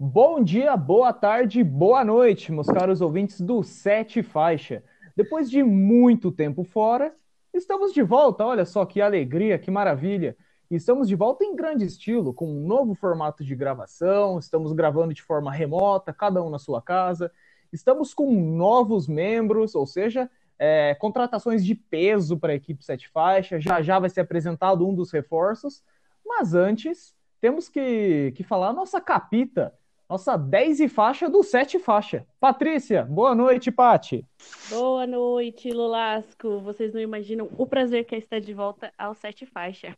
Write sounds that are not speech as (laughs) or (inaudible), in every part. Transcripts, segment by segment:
Bom dia, boa tarde, boa noite, meus caros ouvintes do Sete Faixa. Depois de muito tempo fora, estamos de volta. Olha só que alegria, que maravilha. Estamos de volta em grande estilo, com um novo formato de gravação. Estamos gravando de forma remota, cada um na sua casa. Estamos com novos membros, ou seja, é, contratações de peso para a equipe Sete Faixa. Já já vai ser apresentado um dos reforços. Mas antes, temos que, que falar a nossa capita, nossa 10 e faixa do 7 faixa. Patrícia, boa noite, Pati. Boa noite, Lulasco. Vocês não imaginam o prazer que é estar de volta ao 7 faixa.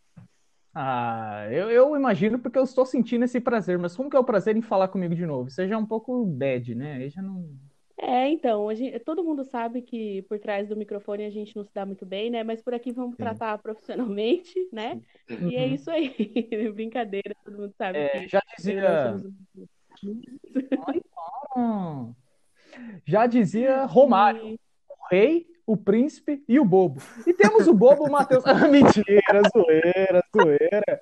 Ah, eu, eu imagino porque eu estou sentindo esse prazer, mas como que é o prazer em falar comigo de novo? Seja um pouco bad, né? Aí já não. É, então, gente, todo mundo sabe que por trás do microfone a gente não se dá muito bem, né? Mas por aqui vamos Sim. tratar profissionalmente, né? Uhum. E é isso aí. (laughs) Brincadeira, todo mundo sabe. É, já dizia. Ai, já dizia Romário, o rei, o príncipe e o bobo. E temos o bobo Matheus. Ah, mentira, zoeira, zoeira.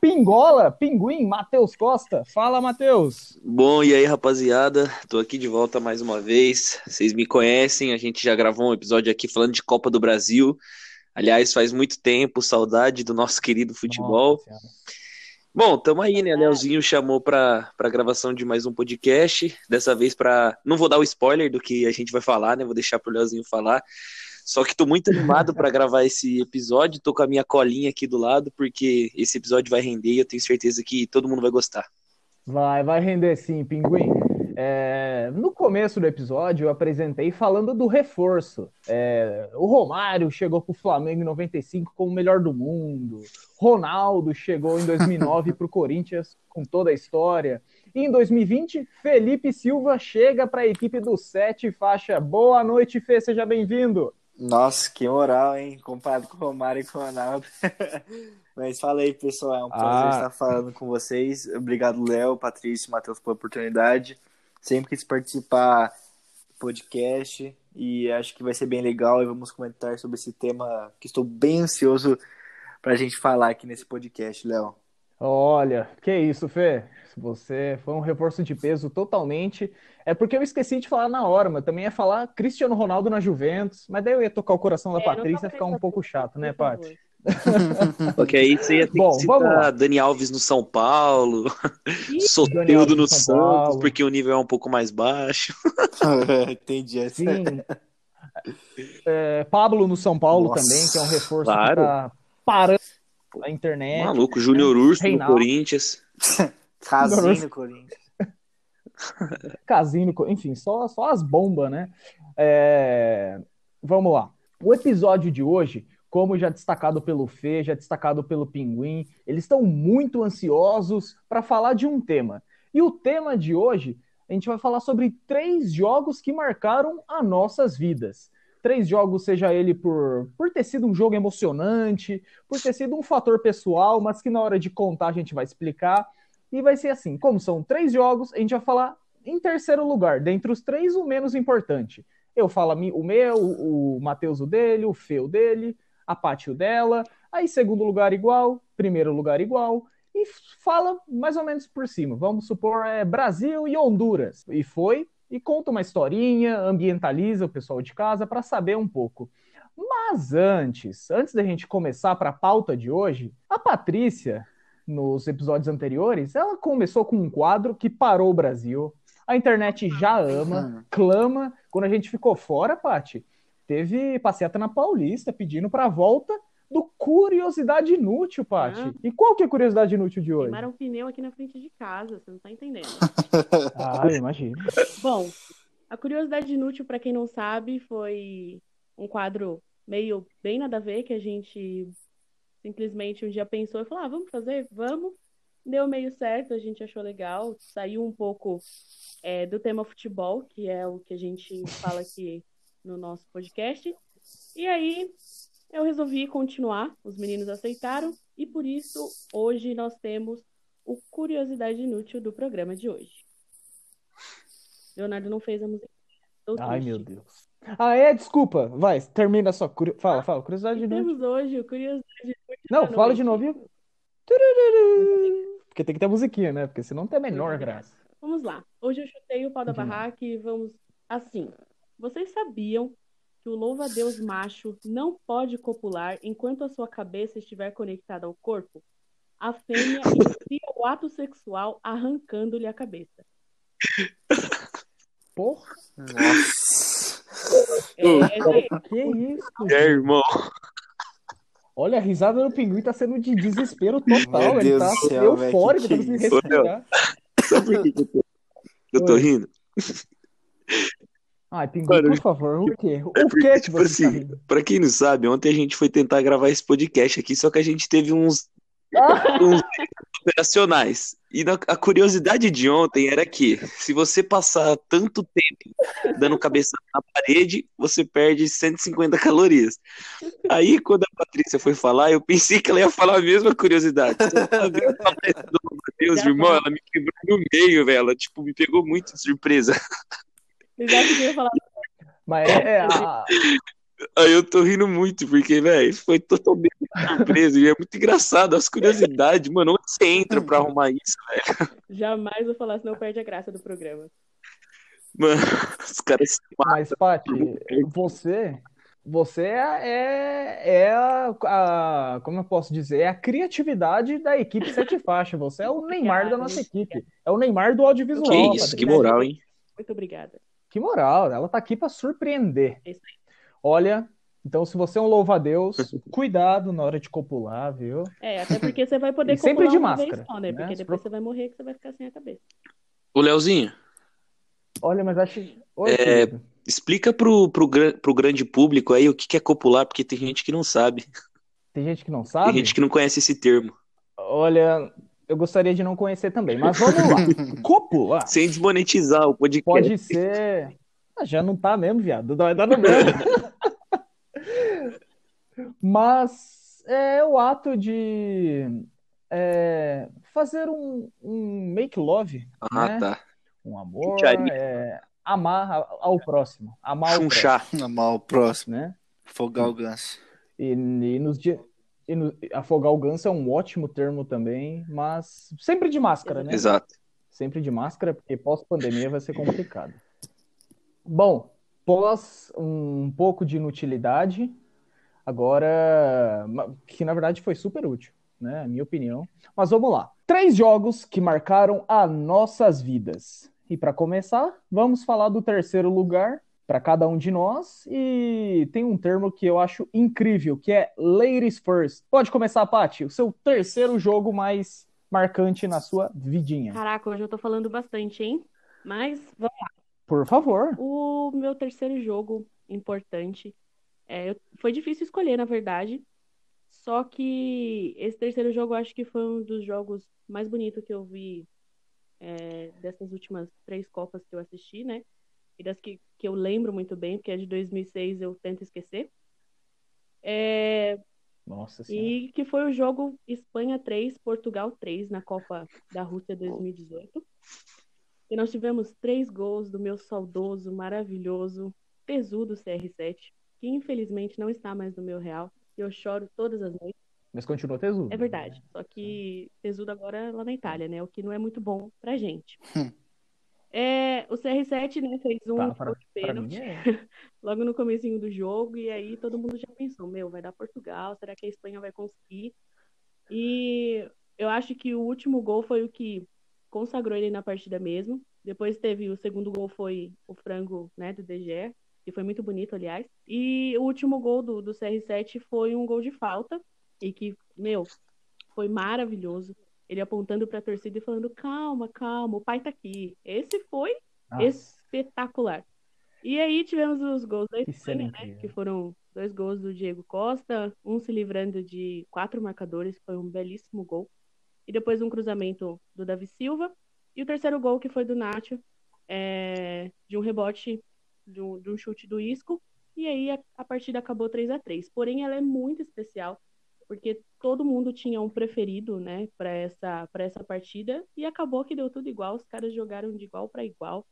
Pingola, Pinguim, Matheus Costa. Fala, Matheus. Bom, e aí, rapaziada? Tô aqui de volta mais uma vez. Vocês me conhecem, a gente já gravou um episódio aqui falando de Copa do Brasil. Aliás, faz muito tempo, saudade do nosso querido futebol. Nossa, Bom, tamo aí, né? Leozinho chamou pra, pra gravação de mais um podcast. Dessa vez pra. Não vou dar o spoiler do que a gente vai falar, né? Vou deixar pro Leozinho falar. Só que tô muito animado para gravar esse episódio. Tô com a minha colinha aqui do lado, porque esse episódio vai render e eu tenho certeza que todo mundo vai gostar. Vai, vai render sim, Pinguim. É, no começo do episódio, eu apresentei falando do reforço. É, o Romário chegou para o Flamengo em 95 como o melhor do mundo. Ronaldo chegou em 2009 para o Corinthians com toda a história. E em 2020, Felipe Silva chega para a equipe do Sete Faixa. Boa noite, Fê, seja bem-vindo. Nossa, que moral, hein? Comparado com o Romário e com o Ronaldo. (laughs) Mas fala aí, pessoal. É um prazer ah. estar falando com vocês. Obrigado, Léo, Patrício, Matheus, pela oportunidade sempre quis participar do podcast e acho que vai ser bem legal e vamos comentar sobre esse tema que estou bem ansioso para a gente falar aqui nesse podcast, Léo. Olha, que isso, Fê. Você foi um reforço de peso totalmente. É porque eu esqueci de falar na hora, mas também ia falar Cristiano Ronaldo na Juventus, mas daí eu ia tocar o coração da é, Patrícia e ficar um pouco chato, né, Paty? (laughs) Porque aí você ia ter Bom, que citar Dani Alves no São Paulo, (laughs) Soteudo no Santos, Paulo. porque o nível é um pouco mais baixo. (laughs) Entendi. Sim. É, Pablo no São Paulo Nossa, também, que é um reforço claro. que tá parando internet. Maluco, Júnior? Urso Reinaldo. no Corinthians. Casinho no Corinthians. Casinho, enfim, só, só as bombas, né? É... Vamos lá. O episódio de hoje como já destacado pelo Fê, já destacado pelo Pinguim, eles estão muito ansiosos para falar de um tema. E o tema de hoje, a gente vai falar sobre três jogos que marcaram as nossas vidas. Três jogos, seja ele por, por ter sido um jogo emocionante, por ter sido um fator pessoal, mas que na hora de contar a gente vai explicar. E vai ser assim: como são três jogos, a gente vai falar em terceiro lugar, dentre os três, o menos importante. Eu falo o meu, o Matheus o dele, o o dele, a pátio dela, aí segundo lugar igual, primeiro lugar igual, e fala mais ou menos por cima. Vamos supor é Brasil e Honduras. E foi e conta uma historinha, ambientaliza o pessoal de casa para saber um pouco. Mas antes, antes da gente começar para a pauta de hoje, a Patrícia, nos episódios anteriores, ela começou com um quadro que parou o Brasil. A internet já ama, clama. Quando a gente ficou fora, Pati, teve passeata na Paulista pedindo para volta do Curiosidade Inútil, Paty. Ah. E qual que é a Curiosidade Inútil de hoje? Queimaram um pneu aqui na frente de casa, você não tá entendendo. (laughs) ah, imagino. Bom, a Curiosidade Inútil, para quem não sabe, foi um quadro meio bem nada a ver, que a gente simplesmente um dia pensou e falou, ah, vamos fazer? Vamos. Deu meio certo, a gente achou legal, saiu um pouco é, do tema futebol, que é o que a gente fala aqui no nosso podcast. E aí eu resolvi continuar, os meninos aceitaram, e por isso hoje nós temos o Curiosidade Inútil do programa de hoje. Leonardo não fez a música. Ai, meu Deus. Ah, é? Desculpa. Vai, termina a sua. Curi... Fala, ah, fala. Curiosidade Inútil. Temos hoje o Curiosidade Inútil. Não, fala noite. de novo. Porque tem que ter musiquinha, né? Porque senão não tem a menor graça. Vamos lá. Hoje eu chutei o pau da barraca e vamos assim. Vocês sabiam que o louva-a-Deus macho não pode copular enquanto a sua cabeça estiver conectada ao corpo? A fêmea inicia o ato sexual arrancando-lhe a cabeça. Porra! Nossa. É, Que isso? É, irmão. Olha, a risada do pinguim tá sendo de desespero total. Meu Ele Deus tá do céu, eufórico, que tá que conseguindo é isso? respirar. Sabe por que que eu tô, eu tô Oi. rindo? Ai, pinguim, Mano, por favor, o quê? O É porque, que que tipo você assim, tá pra quem não sabe, ontem a gente foi tentar gravar esse podcast aqui, só que a gente teve uns, (laughs) uns operacionais. E a curiosidade de ontem era que, se você passar tanto tempo dando cabeça na parede, você perde 150 calorias. Aí, quando a Patrícia foi falar, eu pensei que ela ia falar a mesma curiosidade. Isso, meu Deus, irmão, ela me quebrou no meio, velho. Ela, tipo, me pegou muito de surpresa. Vocês acham que eu ia falar Mas é, é, a- Aí eu tô rindo muito, porque, velho, foi totalmente surpresa. E é muito engraçado as curiosidades. Mano, onde você entra pra arrumar isso? jamais vou falar, senão perde a graça do programa. Mano, os caras se matam. mas Paty, você, você é, é a, a- como eu posso dizer, é a criatividade da equipe Sete Faixa. Você é o Neymar da nossa equipe. É o Neymar do audiovisual. Que isso, Patrícia. que moral, hein? Muito obrigada. Que moral, ela tá aqui pra surpreender. É isso aí. Olha, então se você é um louva-a-Deus, cuidado na hora de copular, viu? É, até porque você vai (laughs) poder E sempre copular de máscara, só, né? né? Porque depois você vai morrer que você vai ficar sem a cabeça. Ô, Leozinho, Olha, mas acho. Oi, É, explica pro, pro, pro grande público aí o que que é copular, porque tem gente que não sabe. Tem gente que não Tem sabe? gente que não conhece esse termo. Olha, eu gostaria de não conhecer também, mas vamos lá. (laughs) Copular Sem desmonetizar o podcast. pode ser. Ah, já não tá mesmo, viado. Vai dar no mesmo. (laughs) Mas é o ato de é, fazer um, um make love, Ah, né? tá. um amor, é, amar ao ao próximo, amar ao Chunchar. Amar o próximo. próximo, né? Afogar o ganso. E, e nos dias. Afogar o ganso é um ótimo termo também, mas sempre de máscara, né? Exato. Sempre de máscara, porque pós-pandemia vai ser complicado. Bom, pós um pouco de inutilidade, agora, que na verdade foi super útil, né? Minha opinião. Mas vamos lá. Três jogos que marcaram as nossas vidas. E para começar, vamos falar do terceiro lugar para cada um de nós. E tem um termo que eu acho incrível, que é Ladies First. Pode começar, Paty, o seu terceiro jogo mais marcante na sua vidinha. Caraca, hoje eu tô falando bastante, hein? Mas vamos lá. Por favor. O meu terceiro jogo importante. é, foi difícil escolher, na verdade. Só que esse terceiro jogo eu acho que foi um dos jogos mais bonitos que eu vi é, dessas últimas três Copas que eu assisti, né? E das que, que eu lembro muito bem, porque é de 2006 eu tento esquecer. É, Nossa Senhora. e que foi o jogo Espanha 3, Portugal 3 na Copa da Rússia 2018. E nós tivemos três gols do meu saudoso, maravilhoso, tesudo CR7, que infelizmente não está mais no meu real. E eu choro todas as noites. Mas continua tesudo. É verdade. Só que tesudo agora é lá na Itália, né? O que não é muito bom pra gente. (laughs) É, o CR7, né, fez um Tá, pra, de pênalti é. (laughs) logo no comecinho do jogo, e aí todo mundo já pensou, meu, vai dar Portugal, será que a Espanha vai conseguir? E eu acho que o último gol foi o que consagrou ele na partida mesmo. Depois teve o segundo gol foi o frango, né, do DG, que foi muito bonito, aliás. E o último gol do, do CR7 foi um gol de falta, e que, meu, foi maravilhoso. Ele apontando para a torcida e falando: calma, calma, o pai tá aqui. Esse foi Nossa, espetacular. E aí tivemos os gols da Espanha, né? Que foram dois gols do Diego Costa, um se livrando de quatro marcadores, foi um belíssimo gol. E depois um cruzamento do Davi Silva. E o terceiro gol, que foi do Nacho, é, de um rebote, de um, de um chute do Isco. E aí a, a partida acabou 3 a 3 Porém, ela é muito especial, porque todo mundo tinha um preferido, né, para essa, pra essa partida. E acabou que deu tudo igual, os caras jogaram de igual para igual.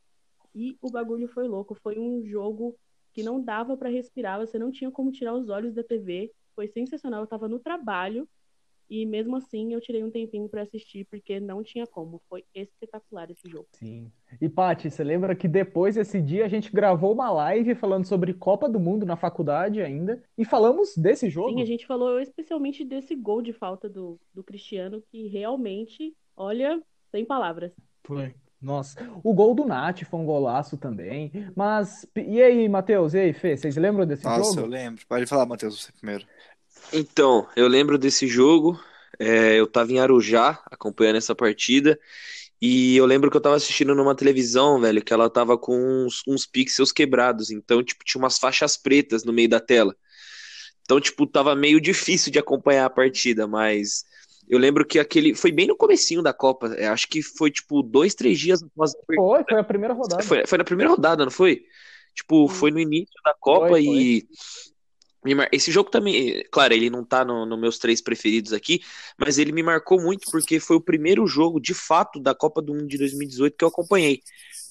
E o bagulho foi louco. Foi um jogo que não dava para respirar, você não tinha como tirar os olhos da TV. Foi sensacional. Eu tava no trabalho E mesmo assim eu tirei um tempinho para assistir, porque não tinha como. Foi espetacular esse jogo. Sim. E Paty, você lembra que depois desse dia a gente gravou uma live falando sobre Copa do Mundo na faculdade ainda. E falamos desse jogo? Sim, a gente falou especialmente desse gol de falta do, do Cristiano, que realmente, olha, sem palavras. Foi. Nossa, o gol do Nath foi um golaço também. Mas, e aí, Matheus? E aí, Fê? Vocês lembram desse Nossa, jogo? eu lembro. Pode falar, Matheus, você primeiro. Então, eu lembro desse jogo. É, eu tava em Arujá acompanhando essa partida. E eu lembro que eu tava assistindo numa televisão, velho, que ela tava com uns, uns pixels quebrados. Então, tipo, tinha umas faixas pretas no meio da tela. Então, tipo, tava meio difícil de acompanhar a partida, mas eu lembro que aquele. Foi bem no comecinho da Copa. é, acho que foi, tipo, dois, três dias após a Foi, foi a primeira rodada. Foi, foi na primeira rodada, não foi? Tipo, foi no início da Copa Foi, e. me mar- Esse jogo também, claro, ele não tá no, no meus três preferidos aqui, mas ele me marcou muito porque foi o primeiro jogo, de fato, da Copa do Mundo de 2018 que eu acompanhei.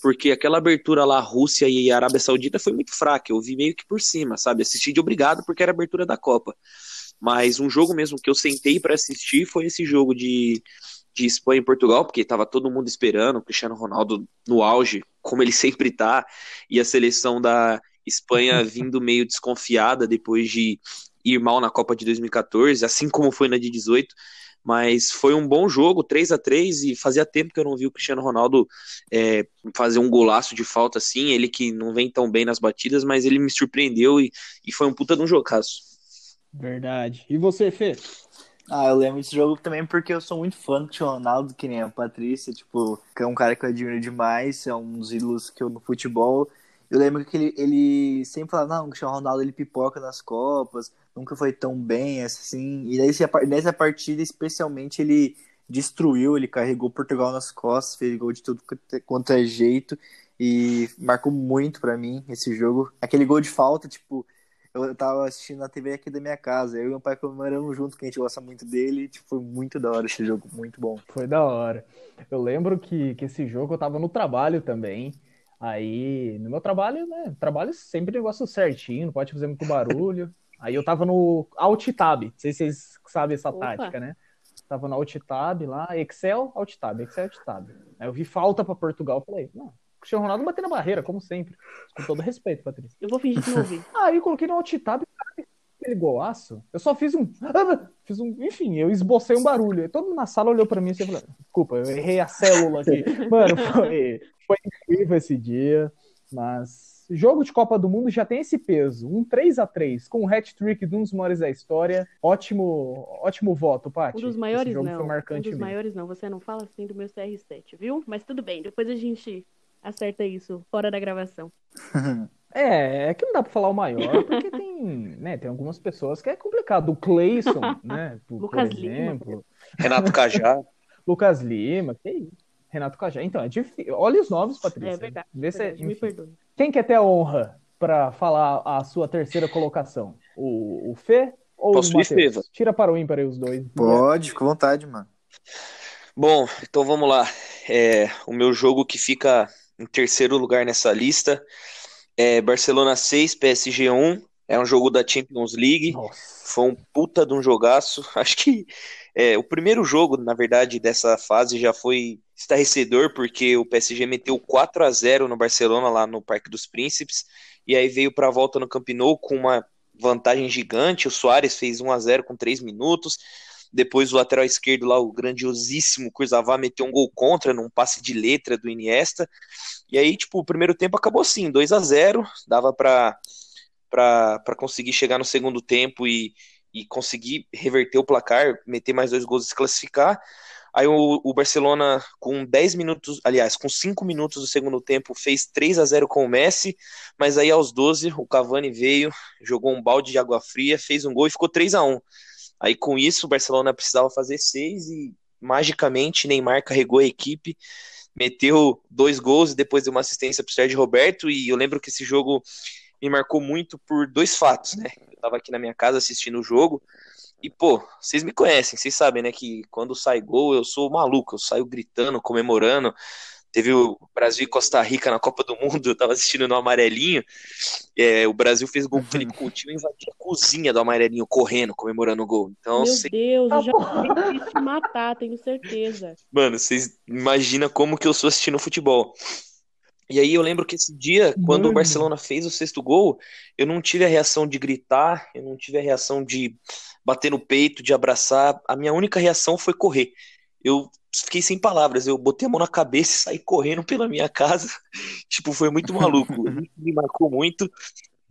Porque aquela abertura lá, Rússia e Arábia Saudita, foi muito fraca. Eu vi meio que por cima, sabe? Assisti de obrigado porque era abertura da Copa. Mas um jogo mesmo que eu sentei para assistir foi esse jogo de, de Espanha e Portugal, porque tava todo mundo esperando, o Cristiano Ronaldo no auge, como ele (laughs) sempre tá, e a seleção da Espanha (laughs) vindo meio desconfiada depois de ir mal na Copa de 2014, assim como foi na de 18. Mas foi um bom jogo, 3 a 3 e fazia tempo que eu não vi o Cristiano Ronaldo é, fazer um golaço de falta assim. Ele que não vem tão bem nas batidas, mas ele me surpreendeu e, e foi um puta de um jogaço. Verdade. E você, Fê? Ah, eu lembro desse jogo também porque eu sou muito fã do Cristiano Ronaldo, que nem a Patrícia, tipo, que é um cara que eu admiro demais, é um dos ídolos que eu no futebol. Eu lembro que ele, ele sempre falava, não, o Cristiano Ronaldo ele pipoca nas Copas, nunca foi tão bem assim. E nessa, nessa partida, especialmente, ele destruiu, ele carregou Portugal nas costas, fez gol de tudo quanto é jeito e marcou muito pra mim esse jogo. Aquele gol de falta, tipo, eu tava assistindo na TV aqui da minha casa, eu e meu pai comemoramos junto, que a gente gosta muito dele, tipo, foi muito da hora esse jogo, muito bom. Foi da hora. Eu lembro que, que esse jogo eu tava no trabalho também. Aí, no meu trabalho, né? Trabalho sempre negócio certinho, não pode fazer muito barulho. (laughs) Aí eu tava no Alt Tab, não sei se vocês sabem essa Opa. tática, né? Tava no Alt Tab lá, Excel, Alt Tab, Excel, Alt Tab. Aí eu vi falta pra Portugal, falei, não, o Cristiano Ronaldo bateu na barreira, como sempre. Com todo respeito, Patrícia. Eu vou fingir que não ouvi. (laughs) Aí eu coloquei no Alt Tab, cara, aquele golaço. Eu só fiz um. (laughs) Fiz um. Enfim, eu esbocei um barulho. Aí todo mundo na sala olhou pra mim e falou: Desculpa, eu errei a célula aqui. Mano, foi, foi incrível esse dia. Mas jogo de Copa do Mundo já tem esse peso. Um 3 a 3 com o hat-trick de um dos maiores da história. Ótimo, ótimo voto, Paty. Um dos maiores não. foi Um dos mesmo. maiores não. Você não fala assim do meu CR7, viu? Mas tudo bem, depois a gente acerta isso fora da gravação. (laughs) É, é que não dá pra falar o maior, porque tem, né, tem algumas pessoas que é complicado. O Cleison, né, por, (laughs) por Lucas Lima. exemplo. Renato Cajá. (laughs) Lucas Lima, que isso? Renato Cajá. Então, é difícil. Olha os nomes, Patrícia. É verdade. Vê se- verdade, me perdoe. Quem quer ter a honra para falar a sua terceira colocação? O, o Fê ou Posso o Matheus? Tira para o ímpar aí os dois. Pode, fica à vontade, mano. Bom, então vamos lá. É, o meu jogo que fica em terceiro lugar nessa lista é Barcelona 6, PSG 1. É um jogo da Champions League. Nossa. Foi um puta de um jogaço. (laughs) Acho que é, o primeiro jogo, na verdade, dessa fase já foi estarrecedor, porque o PSG meteu 4 a 0 no Barcelona, lá no Parque dos Príncipes, e aí veio para a volta no Camp Nou com uma vantagem gigante. O Soares fez 1 a 0 com 3 minutos. Depois o lateral esquerdo lá, o grandiosíssimo Kurzawa, meteu um gol contra num passe de letra do Iniesta. E aí, tipo, o primeiro tempo acabou assim, 2 a 0 dava para para conseguir chegar no segundo tempo e, e conseguir reverter o placar, meter mais dois gols e se classificar. Aí o, o Barcelona, com 10 minutos, aliás, com 5 minutos do segundo tempo, fez 3 a 0 com o Messi, mas aí aos 12 o Cavani veio, jogou um balde de água fria, fez um gol e ficou 3 a 1 Aí com isso o Barcelona precisava fazer 6 e magicamente Neymar carregou a equipe, meteu dois gols e depois deu uma assistência para o Sérgio Roberto. E eu lembro que esse jogo me marcou muito por dois fatos, né? Eu tava aqui na minha casa assistindo o jogo e, pô, vocês me conhecem, vocês sabem, né, que quando sai gol eu sou maluco, eu saio gritando, comemorando. Teve o Brasil e Costa Rica na Copa do Mundo, eu tava assistindo no amarelinho. É, o Brasil fez gol com o Felipe Coutinho e invadiu a cozinha do amarelinho, correndo, comemorando o gol. Então, Meu Deus, eu já quis te matar, tenho certeza. Mano, vocês imaginam como que eu sou assistindo futebol. E aí eu lembro que esse dia, quando o Barcelona fez o sexto gol, eu não tive a reação de gritar, eu não tive a reação de bater no peito, de abraçar. A minha única reação foi correr. Eu fiquei sem palavras. Eu botei a mão na cabeça e saí correndo pela minha casa. (laughs) tipo, foi muito maluco. (laughs) me marcou muito.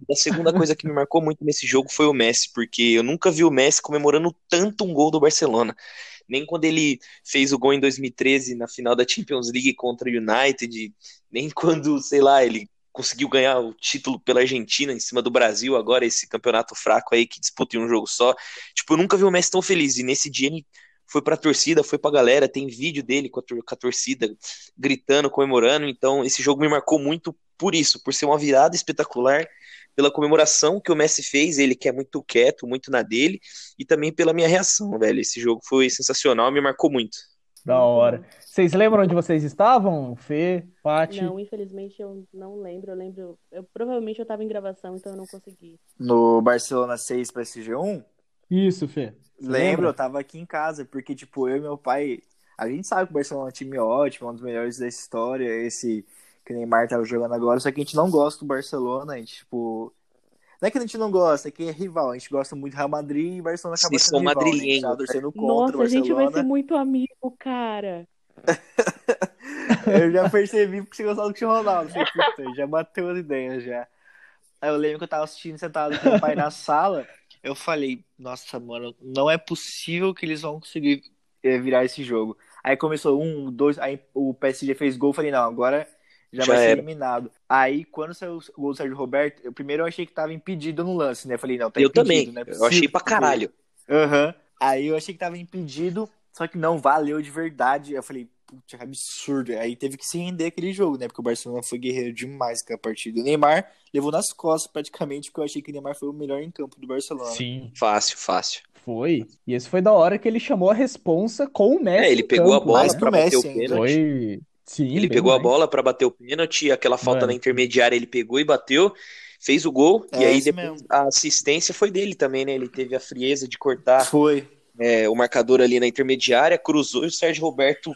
A segunda coisa que me marcou muito nesse jogo foi o Messi, porque eu nunca vi o Messi comemorando tanto um gol do Barcelona. Nem quando ele fez o gol em 2013 na final da Champions League contra o United, nem quando, sei lá, ele conseguiu ganhar o título pela Argentina em cima do Brasil, agora esse campeonato fraco aí que disputa em um jogo só. Tipo, eu nunca vi o Messi tão feliz. E nesse dia ele foi pra torcida, foi pra galera, tem vídeo dele com a, com a torcida gritando, comemorando. Então, esse jogo me marcou muito por isso, por ser uma virada espetacular, pela comemoração que o Messi fez, ele que é muito quieto, muito na dele, e também pela minha reação, velho. Esse jogo foi sensacional, me marcou muito. Da hora. Vocês lembram onde vocês estavam, Fê, Paty? Não, infelizmente eu não lembro. Eu lembro. Eu, provavelmente eu estava em gravação, então eu não consegui. No Barcelona 6 para SG1? Isso, Fê. Lembro, eu tava aqui em casa, porque, tipo, eu e meu pai. A gente sabe que o Barcelona é um time ótimo, um dos melhores da história. Esse que o Neymar tava jogando agora, só que a gente não gosta do Barcelona. A gente, tipo. Não é que a gente não gosta, é que é rival. A gente gosta muito do Real Madrid e Barcelona acaba Vocês sendo rival. Né? A torcendo contra Nossa, o Barcelona. a gente vai ser muito amigo, cara. (laughs) eu já percebi porque você gostava do Cristiano Ronaldo. já bateu as ideias já. Aí eu lembro que eu tava assistindo sentado com meu pai na sala eu falei, nossa, mano, não é possível que eles vão conseguir é, virar esse jogo. Aí começou um, dois, aí o PSG fez gol, eu falei, não, agora já, já vai ser eliminado. Aí, quando saiu o gol do Sérgio Roberto, eu, primeiro eu achei que tava impedido no lance, né? Eu falei, não, tá eu impedido, também. É eu achei pra caralho. Aham. Uhum. Aí eu achei que tava impedido, só que não valeu de verdade. Eu falei, putz, é absurdo. Aí teve que se render aquele jogo, né? Porque o Barcelona foi guerreiro demais com a partida. O Neymar levou nas costas praticamente, porque eu achei que o Neymar foi o melhor em campo do Barcelona. Sim. Fácil, fácil. Foi. E esse foi da hora que ele chamou a responsa com o Messi. É, ele pegou campo. a bola para bater o pênalti. Foi. Sim, ele pegou mais. a bola para bater o pênalti, aquela falta Mano. na intermediária ele pegou e bateu, fez o gol, é e aí depois mesmo. a assistência foi dele também, né? Ele teve a frieza de cortar foi. É, o marcador ali na intermediária, cruzou e o Sérgio Roberto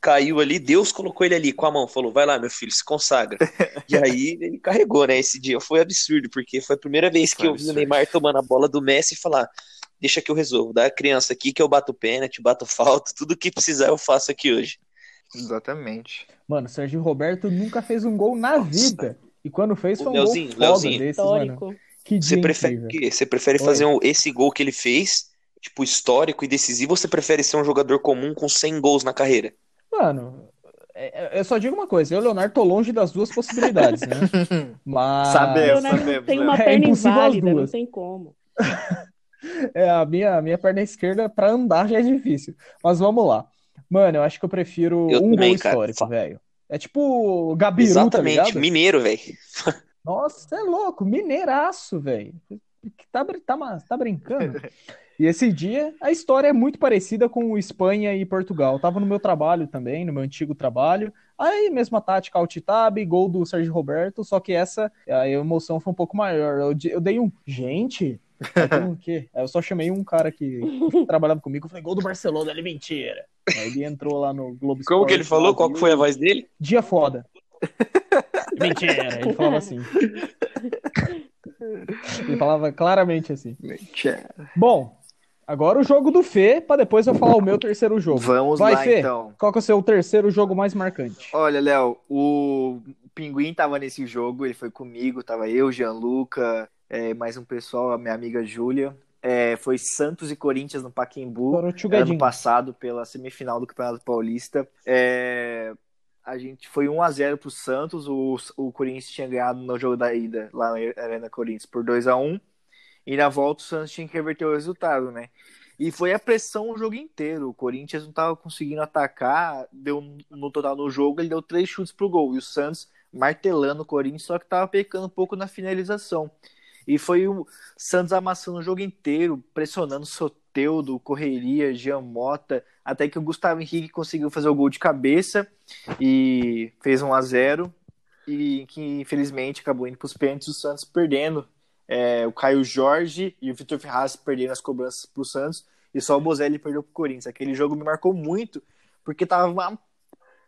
caiu ali, Deus colocou ele ali com a mão, falou: vai lá, meu filho, se consagra. (laughs) e aí ele carregou, né? Esse dia foi absurdo, porque foi a primeira vez que foi eu vi o Neymar tomando a bola do Messi e falar: deixa que eu resolvo, dá a criança aqui que eu bato pênalti, bato falta, tudo que precisar eu faço aqui hoje. Exatamente. Mano, Sérgio Roberto nunca fez um gol na vida. E quando fez, foi um Leozinho, gol Leozinho. desse, histórico. mano. Que você prefere, que, você prefere fazer um, esse gol que ele fez, tipo, histórico e decisivo, ou você prefere ser um jogador comum com 100 gols na carreira? Mano, é, é, eu só digo uma coisa, eu, Leonardo, tô longe das duas possibilidades, né? (laughs) Mas. Sabemos, sabemos. Tem uma é perna é inválida, não tem como. (laughs) é, a minha, a minha perna esquerda pra andar já é difícil. Mas vamos lá. Mano, eu acho que eu prefiro eu um também, gol histórico, velho. É tipo Gabiru, tá Exatamente, tá mineiro, velho. Nossa, é louco, mineiraço, velho. Tá, tá, tá brincando? (laughs) E esse dia, a história é muito parecida com Espanha e Portugal. tava no meu trabalho também, no meu antigo trabalho. Aí, mesma tática, alt-tab, gol do Sérgio Roberto, só que essa, a emoção foi um pouco maior. Eu, eu dei um, gente, o quê? Aí eu só chamei um cara que (laughs) trabalhava comigo, falei, gol do Barcelona, ele mentira. Aí ele entrou lá no Globo Como Sport, que ele falou? Qual que foi a voz dele? Dia foda. (laughs) mentira, ele falava assim. Ele falava claramente assim. Mentira. Bom, Agora o jogo do Fê, para depois eu falar o meu terceiro jogo. Vamos Vai, lá, Fê, então. Qual que é o seu terceiro jogo mais marcante? Olha, Léo, o Pinguim tava nesse jogo, ele foi comigo, tava eu, Gianluca, é, mais um pessoal, a minha amiga Júlia. É, foi Santos e Corinthians no Paquembu ano passado pela semifinal do Campeonato Paulista. É, a gente foi 1 a 0 pro Santos, o, o Corinthians tinha ganhado no jogo da ida lá na Arena Corinthians por 2 a 1 e na volta o Santos tinha que reverter o resultado, né? E foi a pressão o jogo inteiro. O Corinthians não estava conseguindo atacar. Deu no total no jogo, ele deu três chutes pro gol. E o Santos martelando o Corinthians, só que estava pecando um pouco na finalização. E foi o Santos amassando o jogo inteiro, pressionando Soteudo, Correria, Jean Mota, até que o Gustavo Henrique conseguiu fazer o gol de cabeça e fez 1 a 0 e que infelizmente acabou indo para os pênaltis, o Santos perdendo. É, o Caio Jorge e o Vitor Ferraz perderam as cobranças para o Santos e só o Bozelli perdeu para o Corinthians. Aquele jogo me marcou muito porque tava uma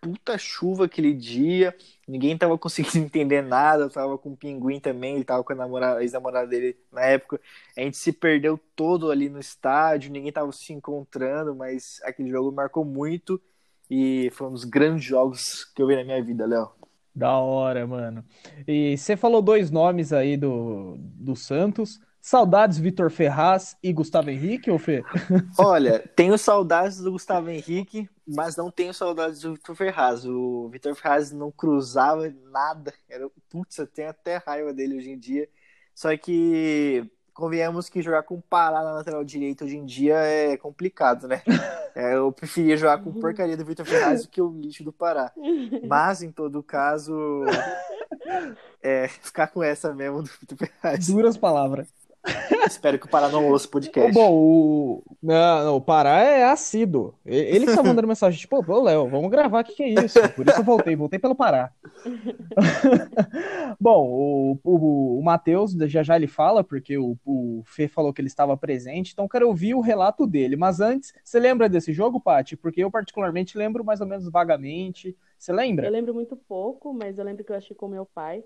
puta chuva aquele dia, ninguém tava (laughs) conseguindo entender nada, eu tava com o Pinguim também, ele tava com a ex-namorada dele na época, a gente se perdeu todo ali no estádio, ninguém tava se encontrando, mas aquele jogo marcou muito e foi um dos grandes jogos que eu vi na minha vida, Léo. Da hora, mano. E você falou dois nomes aí do, do Santos. Saudades Vitor Ferraz e Gustavo Henrique, ou Fê? (laughs) Olha, tenho saudades do Gustavo Henrique, mas não tenho saudades do Vitor Ferraz. O Vitor Ferraz não cruzava nada. Era, putz, eu tenho até raiva dele hoje em dia. Só que convenhamos que jogar com Pará na lateral direita hoje em dia é complicado, né? (laughs) É, eu preferia jogar com porcaria do Vitor Ferraz do que o lixo do Pará. (laughs) Mas, em todo caso, é, ficar com essa mesmo do Vitor Ferraz. Duras palavras. (laughs) Espero que o Pará não ouça o podcast. Bom, o... Não, não, o Pará é assíduo. Ele que tá mandando mensagem, tipo, ô Léo, vamos gravar, o que, que é isso? Por isso eu voltei, voltei pelo Pará. (laughs) Bom, o, o, o Matheus, já já ele fala, porque o, o Fê falou que ele estava presente, então quero ouvir o relato dele. Mas antes, você lembra desse jogo, Paty? Porque eu particularmente lembro mais ou menos vagamente. Você lembra? Eu lembro muito pouco, mas eu lembro que eu achei com meu pai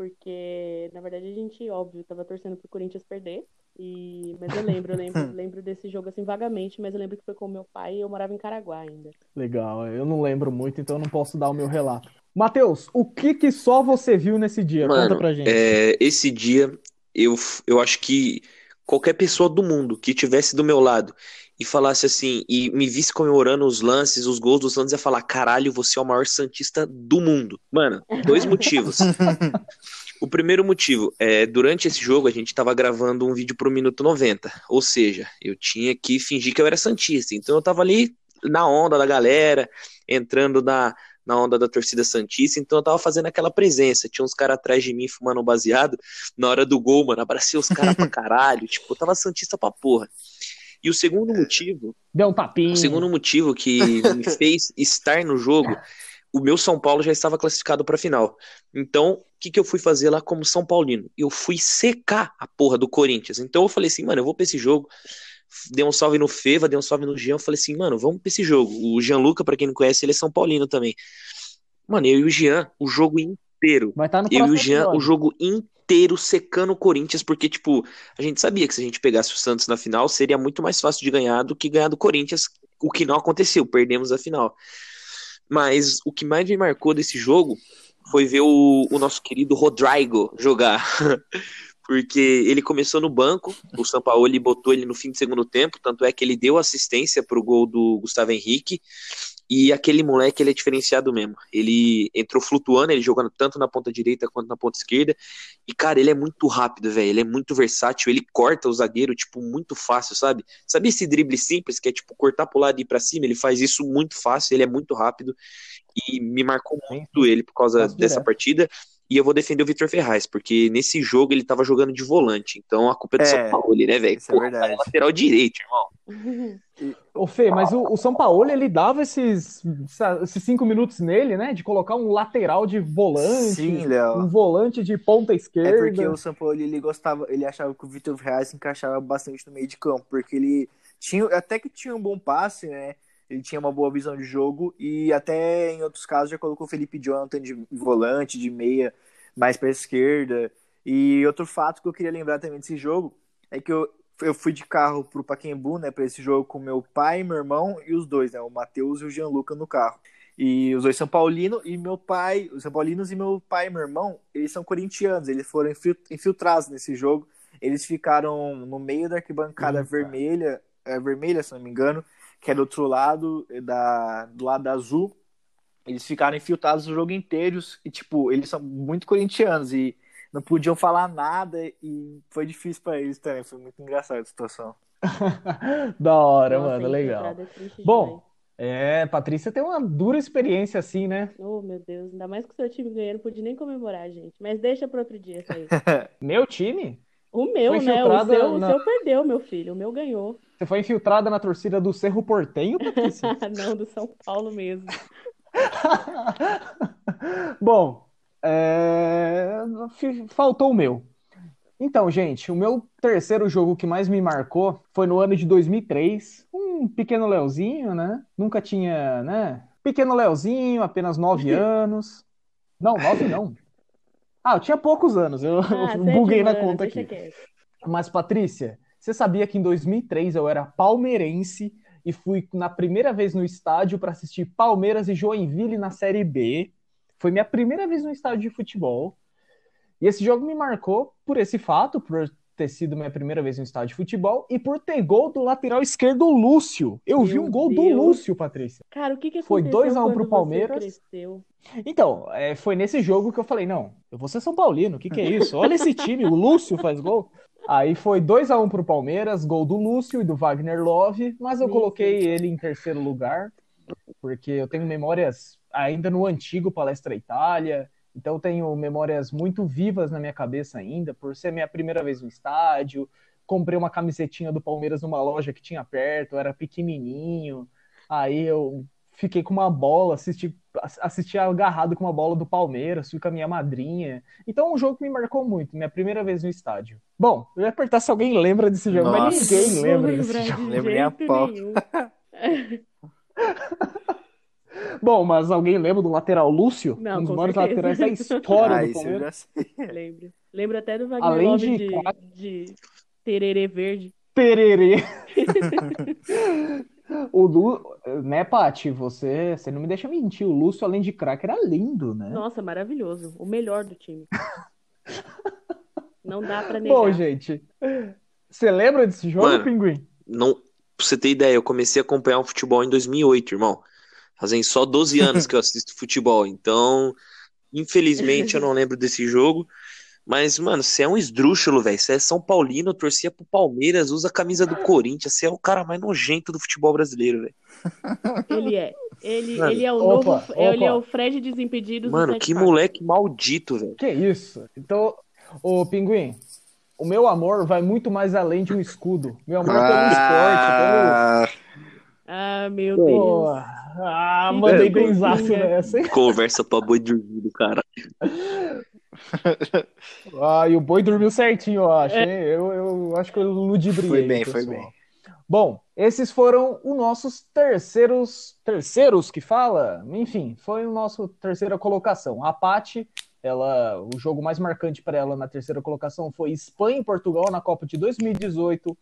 porque na verdade a gente, óbvio, tava torcendo pro Corinthians perder. E... Mas eu lembro, eu lembro, (laughs) lembro desse jogo assim vagamente, mas eu lembro que foi com meu pai e eu morava em Caraguá ainda. Legal, eu não lembro muito, então eu não posso dar o meu relato. Matheus, o que que só você viu nesse dia? Mano, Conta pra gente. É, esse dia, eu, eu acho que qualquer pessoa do mundo que tivesse do meu lado e falasse assim, e me visse comemorando os lances, os gols do Santos, ia falar: caralho, você é o maior Santista do mundo. Mano, dois (laughs) motivos. O primeiro motivo é, durante esse jogo a gente estava gravando um vídeo pro minuto 90, ou seja, eu tinha que fingir que eu era Santista, então eu tava ali na onda da galera, entrando na, na onda da torcida Santista, então eu tava fazendo aquela presença. Tinha uns caras atrás de mim fumando um baseado. Na hora do gol, mano, abracei os caras pra (laughs) caralho. Tipo, eu tava Santista pra porra. E o segundo motivo. Deu um tapinho. O segundo motivo que me (laughs) fez estar no jogo, o meu São Paulo já estava classificado para a final. Então, o que, que eu fui fazer lá como São Paulino? Eu fui secar a porra do Corinthians. Então eu falei assim, mano, eu vou pra esse jogo. Dei um salve no Feva, dei um salve no Jean. Eu falei assim, mano, vamos pra esse jogo. O Gianluca, para quem não conhece, ele é São Paulino também. Mano, eu e o Jean, o jogo inteiro. Vai estar no Eu e o Jean, o episódio. jogo inteiro secando o Corinthians, porque, tipo, a gente sabia que se a gente pegasse o Santos na final, seria muito mais fácil de ganhar do que ganhar do Corinthians, o que não aconteceu, perdemos a final. Mas o que mais me marcou desse jogo foi ver o, o nosso querido Rodrigo jogar. (laughs) Porque ele começou no banco, o Sampaoli botou ele no fim do segundo tempo, tanto é que ele deu assistência pro gol do Gustavo Henrique. E aquele moleque, ele é diferenciado mesmo. Ele entrou flutuando, ele jogando tanto na ponta direita quanto na ponta esquerda. E, cara, ele é muito rápido, velho. Ele é muito versátil. Ele corta o zagueiro, tipo, muito fácil, sabe? Sabe esse drible simples, que é, tipo, cortar pro lado e ir pra cima? Ele faz isso muito fácil, ele é muito rápido. E me marcou muito ele por causa dessa partida. E eu vou defender o Vitor Ferraz, porque nesse jogo ele tava jogando de volante. Então a culpa é do É, São Paulo, né, velho? isso é Pô, verdade. é lateral direito, irmão. (laughs) Ô, Fê, mas o, o São Paulo, ele dava esses, esses cinco minutos nele, né? De colocar um lateral de volante, Sim, Léo. um volante de ponta É esquerda. porque o São Paulo ele gostava, ele achava que o Vitor Ferraz se encaixava bastante no meio de campo, porque ele tinha até que tinha um bom passe, né? Ele tinha uma boa visão de jogo e até em outros casos já colocou o Felipe Jonathan de volante, de meia, mais para esquerda. E outro fato que eu queria lembrar também desse jogo é que eu, eu fui de carro pro Paquembu, né, para esse jogo com meu pai, meu irmão e os dois, né, o Matheus e o Gianluca no carro. E os dois São Paulino e meu pai, os São Paulinos e meu pai e meu irmão, eles são corintianos, eles foram infil- infiltrados nesse jogo. Eles ficaram no meio da arquibancada vermelha, é, vermelha, se não me engano, que é do outro lado, da, do lado azul. Eles ficaram infiltrados o jogo inteiro e, tipo, eles são muito corintianos e não podiam falar nada e foi difícil pra eles também. Foi muito engraçada a situação. (laughs) da hora, Nossa, mano, legal. é Bom, é, Patrícia tem uma dura experiência assim, né? Oh, meu Deus, ainda mais que o seu time ganhando, não pude nem comemorar, gente. Mas deixa para outro dia isso aí. (laughs) Meu time? O meu, né? O seu, na... o seu perdeu, meu filho. O meu ganhou. Você foi infiltrada na torcida do Cerro Portenho, Patrícia? (laughs) Não, do São Paulo mesmo. (laughs) Bom, é... faltou o meu. Então, gente, o meu terceiro jogo que mais me marcou foi no ano de 2003. Um pequeno Leozinho, né? Nunca tinha, né? Pequeno Leozinho, apenas nove (laughs) anos. Não, nove não. Ah, eu tinha poucos anos. Eu, ah, eu buguei na conta aqui. Mas, Patrícia, você sabia que em 2003 eu era palmeirense e fui na primeira vez no estádio para assistir Palmeiras e Joinville na Série B? Foi minha primeira vez no estádio de futebol. E esse jogo me marcou por esse fato, por ter sido minha primeira vez no estádio de futebol e por ter gol do lateral esquerdo Lúcio. Eu Meu vi um gol Deus. do Lúcio, Patrícia. Cara, o que, que Foi 2x1 um pro Palmeiras. Então, é, foi nesse jogo que eu falei: não, eu vou ser São Paulino, o que, que é isso? Olha esse time, o Lúcio faz gol. Aí foi 2 a 1 um pro Palmeiras, gol do Lúcio e do Wagner Love, mas eu coloquei ele em terceiro lugar, porque eu tenho memórias ainda no antigo Palestra Itália, então eu tenho memórias muito vivas na minha cabeça ainda, por ser minha primeira vez no estádio. Comprei uma camisetinha do Palmeiras numa loja que tinha perto, era pequenininho. Aí eu fiquei com uma bola, assisti, assisti agarrado com uma bola do Palmeiras, fui com a minha madrinha. Então, é um jogo que me marcou muito, minha primeira vez no estádio. Bom, eu ia perguntar se alguém lembra desse jogo, Nossa, mas ninguém lembra desse jogo. Lembrei a pau. (laughs) Bom, mas alguém lembra do lateral Lúcio? Não, um dos maiores laterais da história ah, do Palmeiras. (laughs) Lembro. Lembro até do Wagner Além de... de, de tererê verde. Tererê. (laughs) o Lu... Né, Paty? Você... você não me deixa mentir. O Lúcio, além de craque, era lindo, né? Nossa, maravilhoso. O melhor do time. não dá pra (laughs) negar. Bom, gente. Você lembra desse jogo, Mano, Pinguim? Não... Pra você ter ideia, eu comecei a acompanhar o futebol em 2008, irmão. Fazem só 12 anos que eu assisto futebol, então, infelizmente, eu não lembro desse jogo. Mas, mano, você é um esdrúxulo, velho. Você é São Paulino, torcia pro Palmeiras, usa a camisa do Corinthians. Você é o cara mais nojento do futebol brasileiro, velho. (laughs) Ele é. Ele, mano, ele é o opa, novo. Opa. Ele é o Fred Desimpedidos. Mano, que moleque maldito, velho. Que isso? Então, ô Pinguim, o meu amor vai muito mais além de um escudo. Meu amor é pelo ah... esporte, pelo. Ah, meu Deus. Ah, mandei é, benzaço nessa, hein? Conversa pra boi dormir do cara. (laughs) (laughs) Ah, e o boi dormiu certinho, eu acho, hein? Eu, eu acho que eu ludibriei. Foi bem, pessoal. foi bem. Bom, esses foram os nossos terceiros. Terceiros que fala? Enfim, foi o nosso terceira colocação. A Paty, ela, o jogo mais marcante para ela na terceira colocação foi Espanha e Portugal na Copa de 2018.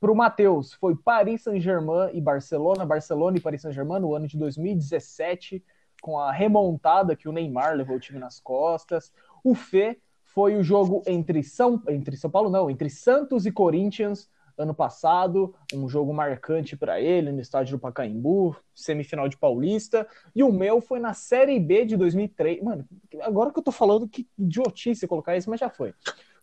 Para o Matheus, foi Paris Saint-Germain e Barcelona, Barcelona e Paris Saint-Germain no ano de 2017, com a remontada que o Neymar levou o time nas costas. O Fê foi o jogo entre São, entre São Paulo, não, entre Santos e Corinthians ano passado, um jogo marcante para ele no estádio do Pacaembu, semifinal de Paulista, e o meu foi na Série B de 2003. Mano, agora que eu tô falando que idiotice colocar isso, mas já foi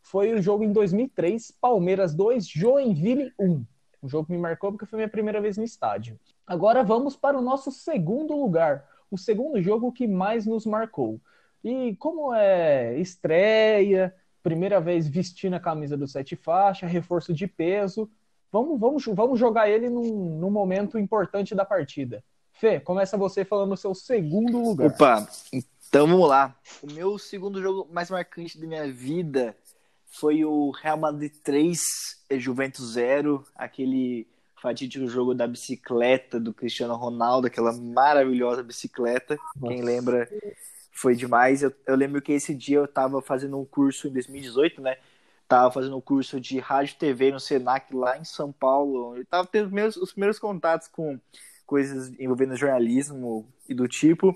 foi o jogo em 2003, Palmeiras 2, Joinville 1. Um jogo que me marcou porque foi minha primeira vez no estádio. Agora vamos para o nosso segundo lugar, o segundo jogo que mais nos marcou. E como é estreia, primeira vez vestindo a camisa do sete faixa, reforço de peso, vamos, vamos, vamos jogar ele num, num momento importante da partida. Fê, começa você falando o seu segundo lugar. Opa, então vamos lá. O meu segundo jogo mais marcante da minha vida foi o Real Madrid 3, Juventus 0, aquele fatídico jogo da bicicleta do Cristiano Ronaldo, aquela maravilhosa bicicleta. Nossa. Quem lembra foi demais. Eu, eu, lembro que esse dia eu estava fazendo um curso em 2018, né? Tava fazendo um curso de rádio TV no Senac lá em São Paulo. Eu tava tendo os, meus, os primeiros contatos com coisas envolvendo jornalismo e do tipo.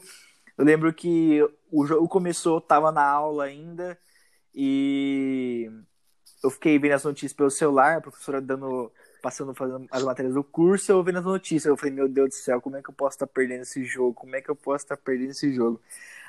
Eu lembro que o jogo começou, tava na aula ainda, e eu fiquei vendo as notícias pelo celular, a professora dando, passando, fazendo as matérias do curso, eu vendo as notícias. Eu falei, meu Deus do céu, como é que eu posso estar perdendo esse jogo? Como é que eu posso estar perdendo esse jogo?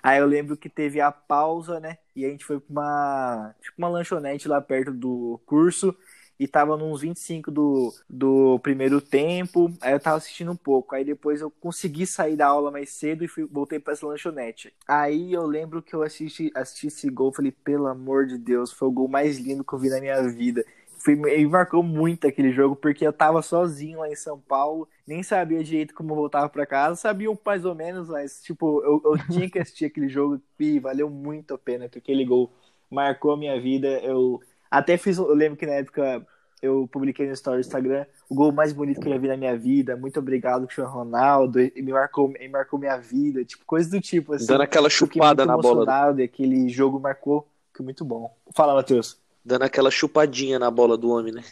Aí eu lembro que teve a pausa, né? E a gente foi pra uma, tipo uma lanchonete lá perto do curso. e tava nos 25 do, do primeiro tempo. Aí eu tava assistindo um pouco. Aí depois eu consegui sair da aula mais cedo e fui, voltei pra essa lanchonete. Aí eu lembro que eu assisti, assisti esse gol. Falei, pelo amor de Deus, foi o gol mais lindo que eu vi na minha vida. Me marcou muito aquele jogo, porque eu tava sozinho lá em São Paulo, nem sabia direito como eu voltava para casa, sabia mais ou menos, mas, tipo, eu, eu tinha que assistir aquele jogo e valeu muito a pena, porque aquele gol marcou a minha vida. Eu até fiz, eu lembro que na época eu publiquei no story do Instagram o gol mais bonito que eu já vi na minha vida. Muito obrigado, Cristiano Ronaldo. E me marcou, me marcou minha vida. Tipo, coisa do tipo. Assim, Dando aquela chupada na bola. E aquele jogo marcou, que muito bom. Fala, Matheus. Dando aquela chupadinha na bola do homem, né?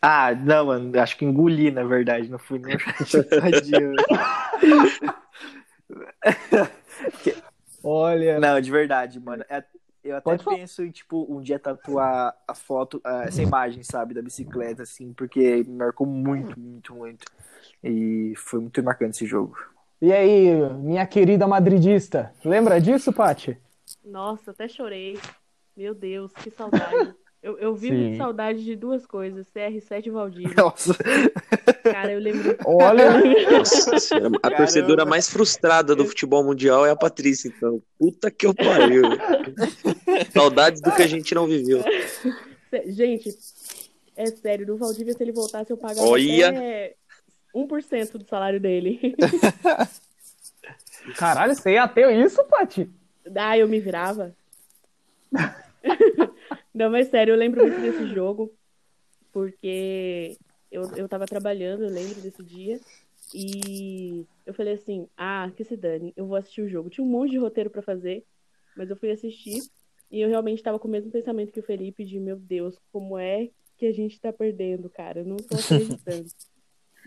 ah, não, mano. Acho que engoli, na verdade. Não fui nem (laughs) chupadinha. Olha. Não, de verdade, mano. É eu até Pode penso falar. em, tipo, um dia tatuar a foto, essa imagem, sabe, da bicicleta, assim, porque me marcou muito, muito, muito. E foi muito marcante esse jogo. E aí, minha querida madridista, lembra disso, Paty? Nossa, até chorei. Meu Deus, que saudade. Eu, eu vivo Sim. de saudade de duas coisas, CR7 e Valdívia. Nossa. Cara, eu lembro. (laughs) Olha! Nossa, a Caramba. torcedora mais frustrada do futebol mundial é a Patrícia, então. Puta que eu pariu. (laughs) Saudades do que a gente não viveu. Gente, é sério, do Valdívia, se ele voltasse, eu pagava Olha. até 1% do salário dele. (laughs) Caralho, você ia ter isso, Paty? Ah, eu me virava. (laughs) Não, mas sério, eu lembro muito desse jogo, porque eu, eu tava trabalhando, eu lembro desse dia, e eu falei assim, ah, que se dane, eu vou assistir o jogo. Tinha um monte de roteiro para fazer, mas eu fui assistir, e eu realmente tava com o mesmo pensamento que o Felipe, de, meu Deus, como é que a gente tá perdendo, cara? Eu não tô acreditando.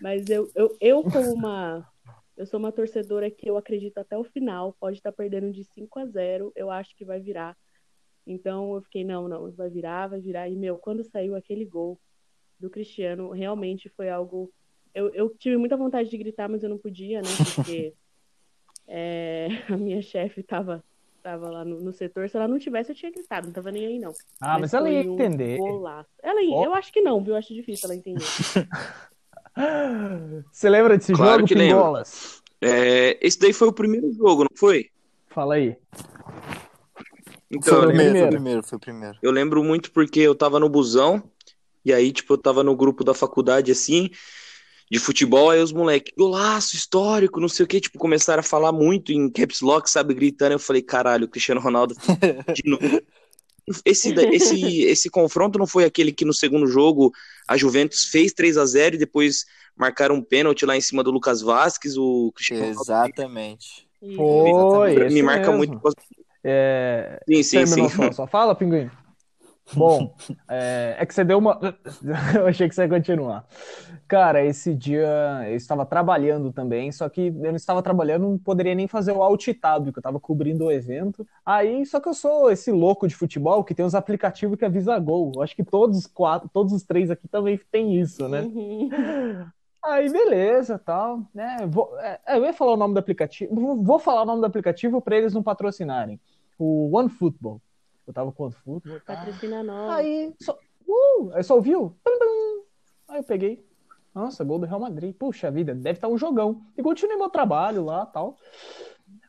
mas eu, eu, eu como uma... Eu sou uma torcedora que eu acredito até o final, pode estar tá perdendo de 5 a 0, eu acho que vai virar então eu fiquei, não, não, vai virar, vai virar. E, meu, quando saiu aquele gol do Cristiano, realmente foi algo. Eu, eu tive muita vontade de gritar, mas eu não podia, né? Porque (laughs) é, (laughs) a minha chefe tava, tava lá no, no, setor. Se ela não tivesse, eu tinha gritado, não tava nem aí, não. Ah, mas, mas ela ia um entender. Golaço. Ela, oh. Eu acho que não, viu? Eu acho difícil ela entender. (laughs) Você lembra desse claro jogo, que Pingolas? É, esse daí foi o primeiro jogo, não foi? Fala aí. Então, foi o primeiro, foi o primeiro, foi o primeiro. Eu lembro muito porque eu tava no busão, e aí, tipo, eu tava no grupo da faculdade, assim, de futebol, aí os moleques, golaço, histórico, não sei o que, tipo, começaram a falar muito em caps lock, sabe, gritando, eu falei, caralho, o Cristiano Ronaldo (laughs) de novo. Esse, esse, esse confronto não foi aquele que no segundo jogo a Juventus fez 3 a 0 e depois marcaram um pênalti lá em cima do Lucas Vasquez, o Cristiano Exatamente. Ronaldo. Foi, me marca mesmo. muito é... Sim, sim, sim. Só, só fala, Pinguim. Bom, (laughs) é, é, que você deu uma. (laughs) eu achei que você ia continuar. Cara, esse dia eu estava trabalhando também, só que eu não estava trabalhando, não poderia nem fazer o alt tab, porque eu estava cobrindo o evento. Aí, só que eu sou esse louco de futebol que tem uns aplicativos que avisa gol. Eu acho que todos os quatro, todos os três aqui também tem isso, né? Uhum. Aí, beleza, tal, né? Vou, é, eu ia falar o nome do aplicativo, vou falar o nome do aplicativo para eles não patrocinarem o One Football. Eu tava com o One Football. Patrocina nós. Aí, só, uh, aí só ouviu? Aí eu peguei. Nossa, gol do Real Madrid. Puxa vida, deve estar um jogão. E continuei meu trabalho lá tal.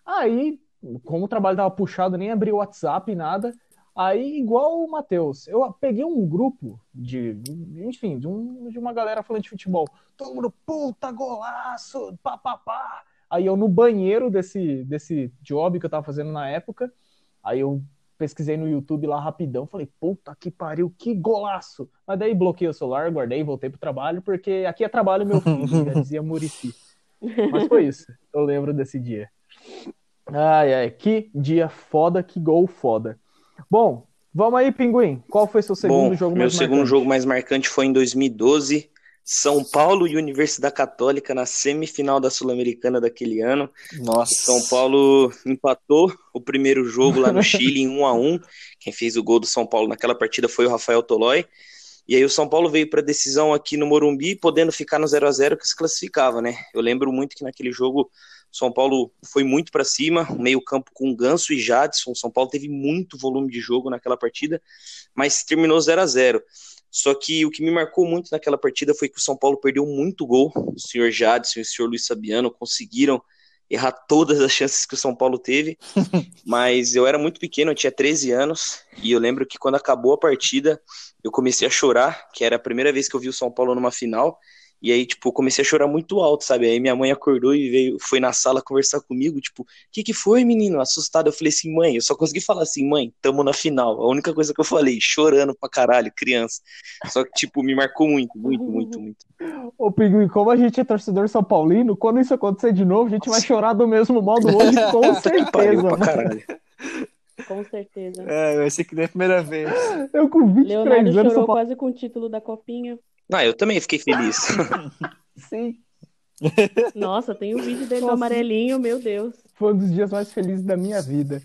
Aí, como o trabalho tava puxado, nem abri o WhatsApp, nada. Aí, igual o Matheus, eu peguei um grupo de, enfim, de, um, de uma galera falando de futebol. Todo mundo, puta, golaço, pá, pá, pá. Aí eu no banheiro desse, desse job que eu tava fazendo na época, Aí eu pesquisei no YouTube lá rapidão, falei, puta que pariu, que golaço! Mas daí bloqueei o celular, guardei, voltei pro trabalho, porque aqui é trabalho meu filho, já dizia Murici. Mas foi isso, eu lembro desse dia. Ai, ai, que dia foda, que gol foda. Bom, vamos aí, Pinguim, qual foi seu segundo Bom, jogo mais marcante? Meu segundo jogo mais marcante foi em 2012, são Paulo e Universidade Católica na semifinal da Sul-Americana daquele ano. Nossa. São Paulo empatou o primeiro jogo lá no (laughs) Chile em 1 a 1. Quem fez o gol do São Paulo naquela partida foi o Rafael Tolói. E aí o São Paulo veio para decisão aqui no Morumbi, podendo ficar no 0 a 0 que se classificava, né? Eu lembro muito que naquele jogo o São Paulo foi muito para cima, meio-campo com Ganso e Jadson. O São Paulo teve muito volume de jogo naquela partida, mas terminou 0 a 0 só que o que me marcou muito naquela partida foi que o São Paulo perdeu muito gol. O senhor Jadson e o senhor Luiz Sabiano conseguiram errar todas as chances que o São Paulo teve. (laughs) mas eu era muito pequeno, eu tinha 13 anos, e eu lembro que quando acabou a partida, eu comecei a chorar, que era a primeira vez que eu vi o São Paulo numa final. E aí, tipo, comecei a chorar muito alto, sabe? Aí minha mãe acordou e veio, foi na sala conversar comigo, tipo, o que que foi, menino? Assustado. Eu falei assim, mãe, eu só consegui falar assim, mãe, tamo na final. A única coisa que eu falei, chorando pra caralho, criança. Só que, tipo, me marcou muito, muito, muito, muito. Ô, Pinguim, como a gente é torcedor São Paulino, quando isso acontecer de novo, a gente Nossa. vai chorar do mesmo modo hoje, (laughs) com certeza. pra caralho. Com certeza. É, vai ser que nem a primeira vez. Eu com 23 Leonardo anos. chorou quase com o título da copinha. Ah, eu também fiquei feliz. (laughs) Sim. Nossa, tem o um vídeo dele Nossa. no amarelinho, meu Deus. Foi um dos dias mais felizes da minha vida.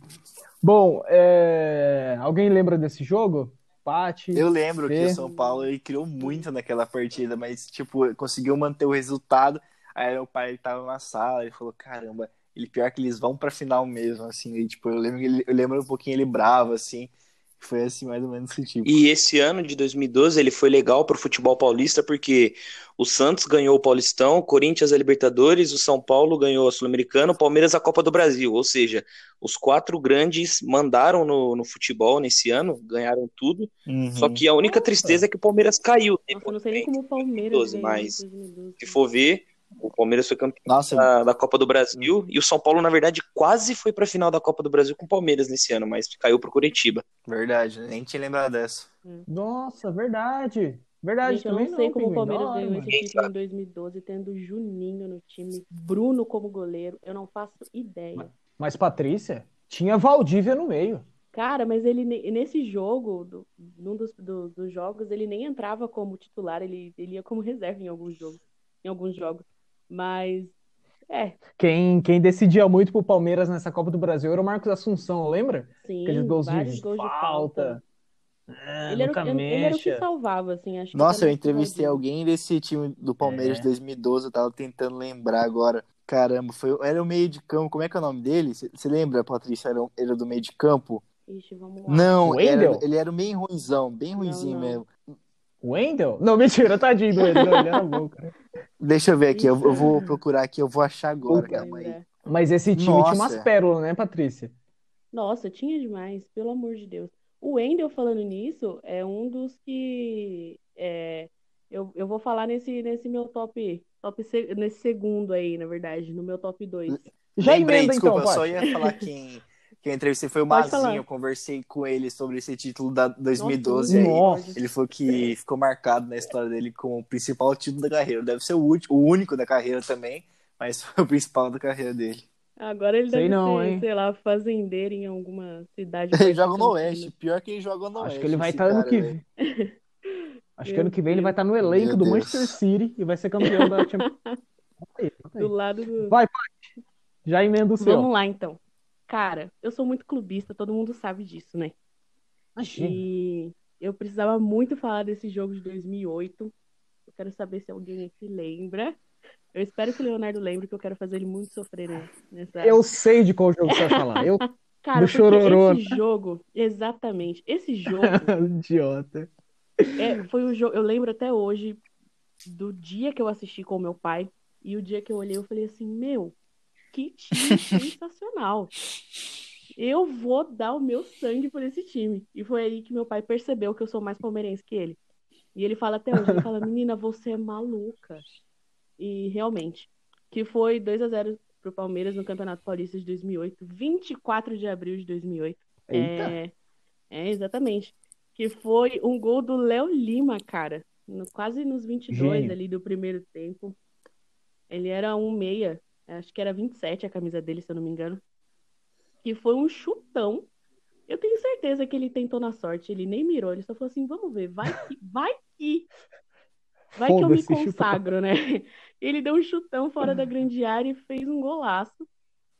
Bom, é... alguém lembra desse jogo? Pati. Eu lembro Fê. que o São Paulo ele criou muito naquela partida, mas tipo, conseguiu manter o resultado. Aí o pai ele tava na sala, ele falou: "Caramba, ele pior que eles vão pra final mesmo", assim, e, tipo, eu lembro, eu lembro um pouquinho ele bravo assim. Foi assim, mais ou menos esse tipo. E esse ano de 2012 ele foi legal para o futebol paulista porque o Santos ganhou o Paulistão, o Corinthians a Libertadores, o São Paulo ganhou a Sul-Americana, o Palmeiras a Copa do Brasil. Ou seja, os quatro grandes mandaram no, no futebol nesse ano, ganharam tudo. Uhum. Só que a única tristeza é que o Palmeiras caiu. Nossa, eu não sei nem como o Palmeiras 2012, mas se for ver, o Palmeiras foi campeão Nossa, da, da, Copa do Brasil e o São Paulo, na verdade, quase foi para a final da Copa do Brasil com o Palmeiras nesse ano, mas caiu para o Curitiba. Verdade, nem tinha lembrado dessa. Hum. Nossa, verdade. Verdade, Gente, eu não sei não, como o Palmeiras ganhou esse título em 2012, tendo Juninho no time, Bruno como goleiro, eu não faço ideia. Mas, mas Patrícia, tinha Valdívia no meio. Cara, mas ele nesse jogo, do, num dos, do, dos jogos, ele nem entrava como titular, ele, ele ia como reserva em alguns jogos. Em alguns jogos. Mas é. Quem, quem decidia muito pro Palmeiras nessa Copa do Brasil era o Marcos Assunção, lembra? Sim, Aqueles gols de, gols falta. de falta. É, ele, era, ele, ele, era, o que salvava, assim. Acho Nossa, eu entrevistei alguém desse time do Palmeiras é. de 2012, eu tava tentando lembrar agora. Caramba, foi, era o meio de campo. Como é que é o nome dele? Você lembra, Patrícia? Era, era do meio de campo? Ixi, vamos lá. Não, era, ele era meio ruimzão, bem não, não. mesmo. Wendel? Não, mentira, tadinho do Wendel, ele era bom, cara. Deixa eu ver aqui, eu, eu, vou procurar aqui, eu vou achar agora, calma aí. Mas esse time Nossa. tinha umas pérolas, né, Patrícia? Nossa, tinha demais, pelo amor de Deus. O Wendel, falando nisso, é um dos que é, eu, eu vou falar nesse, nesse meu top, top nesse segundo aí, na verdade, no meu top 2. Já Lembrei, emenda, desculpa, então, eu só ia falar quem, que eu entrevistei foi o Pode Mazinho, falar. eu conversei com ele sobre esse título da 2012 Nossa, aí. Ele falou que ficou marcado na história dele como o principal título da carreira. Deve ser o, último, o único da carreira também, mas foi (laughs) o principal da carreira dele. Agora ele deve não, ser, hein? sei lá, fazendeiro em alguma cidade. (laughs) ele joga no Oeste, pior que ele joga no Acho Oeste. Acho que ele vai estar tá ano que vem. Acho que ano que vem ele vai estar tá no elenco Meu do Deus. Manchester City e vai ser campeão da Champions (laughs) Do lado do. Vai, pai. Já emenda o seu. Vamos lá, então. Cara, eu sou muito clubista, todo mundo sabe disso, né? Imagina. E eu precisava muito falar desse jogo de 2008. Eu quero saber se alguém aqui lembra. Eu espero que o Leonardo lembre, que eu quero fazer ele muito sofrer nessa. Eu sei de qual jogo você vai falar. Eu... (laughs) Cara, chororô. esse jogo, exatamente, esse jogo. (laughs) Idiota. É, foi o jogo. Eu lembro até hoje do dia que eu assisti com o meu pai e o dia que eu olhei, eu falei assim, meu, que time sensacional. Eu vou dar o meu sangue por esse time. E foi aí que meu pai percebeu que eu sou mais palmeirense que ele. E ele fala até hoje, ele fala, menina, você é maluca. E realmente, que foi 2 a 0 pro Palmeiras no Campeonato Paulista de 2008, 24 de abril de 2008. É, é, exatamente. Que foi um gol do Léo Lima, cara. No, quase nos 22 Gênio. ali do primeiro tempo. Ele era um meia acho que era 27 a camisa dele, se eu não me engano, que foi um chutão. Eu tenho certeza que ele tentou na sorte, ele nem mirou, ele só falou assim: vamos ver, vai que, (laughs) vai que. Vai que eu me consagro, chutão. né? (laughs) Ele deu um chutão fora da grande área e fez um golaço.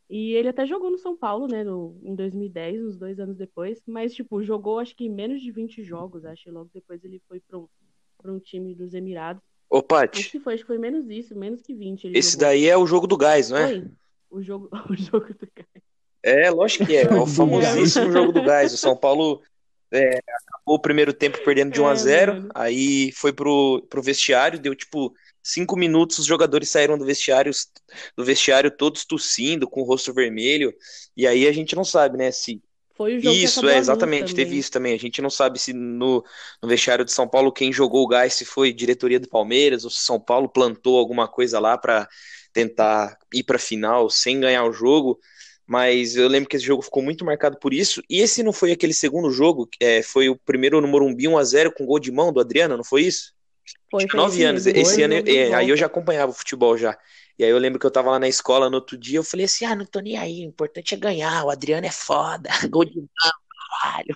E ele até jogou no São Paulo, né, no, em 2010, uns dois anos depois. Mas, tipo, jogou acho que menos de 20 jogos, acho. E logo depois ele foi para um, para um time dos Emirados. Ô, Paty. Acho que foi, acho que foi menos isso, menos que 20. Esse jogou. daí é o jogo do gás, não é? Foi. O jogo, (laughs) o jogo do gás. É, lógico que é. É o famosíssimo jogo do gás. O São Paulo é, acabou o primeiro tempo perdendo de 1 a 0 é, aí foi pro, pro vestiário, deu tipo cinco minutos, os jogadores saíram do vestiário, do vestiário todos tossindo, com o rosto vermelho, e aí a gente não sabe, né, se foi o jogo isso, é, exatamente, teve isso também. A gente não sabe se no, no vestiário de São Paulo quem jogou o gás se foi diretoria do Palmeiras ou se São Paulo plantou alguma coisa lá para tentar ir para final sem ganhar o jogo. Mas eu lembro que esse jogo ficou muito marcado por isso. E esse não foi aquele segundo jogo, é, foi o primeiro no Morumbi 1x0 com gol de mão do Adriano, não foi isso? Foi, Tinha nove anos. Esse ano, é, aí eu já acompanhava o futebol já. E aí eu lembro que eu tava lá na escola no outro dia, eu falei assim, ah, não tô nem aí, o importante é ganhar, o Adriano é foda, (laughs) gol de caralho.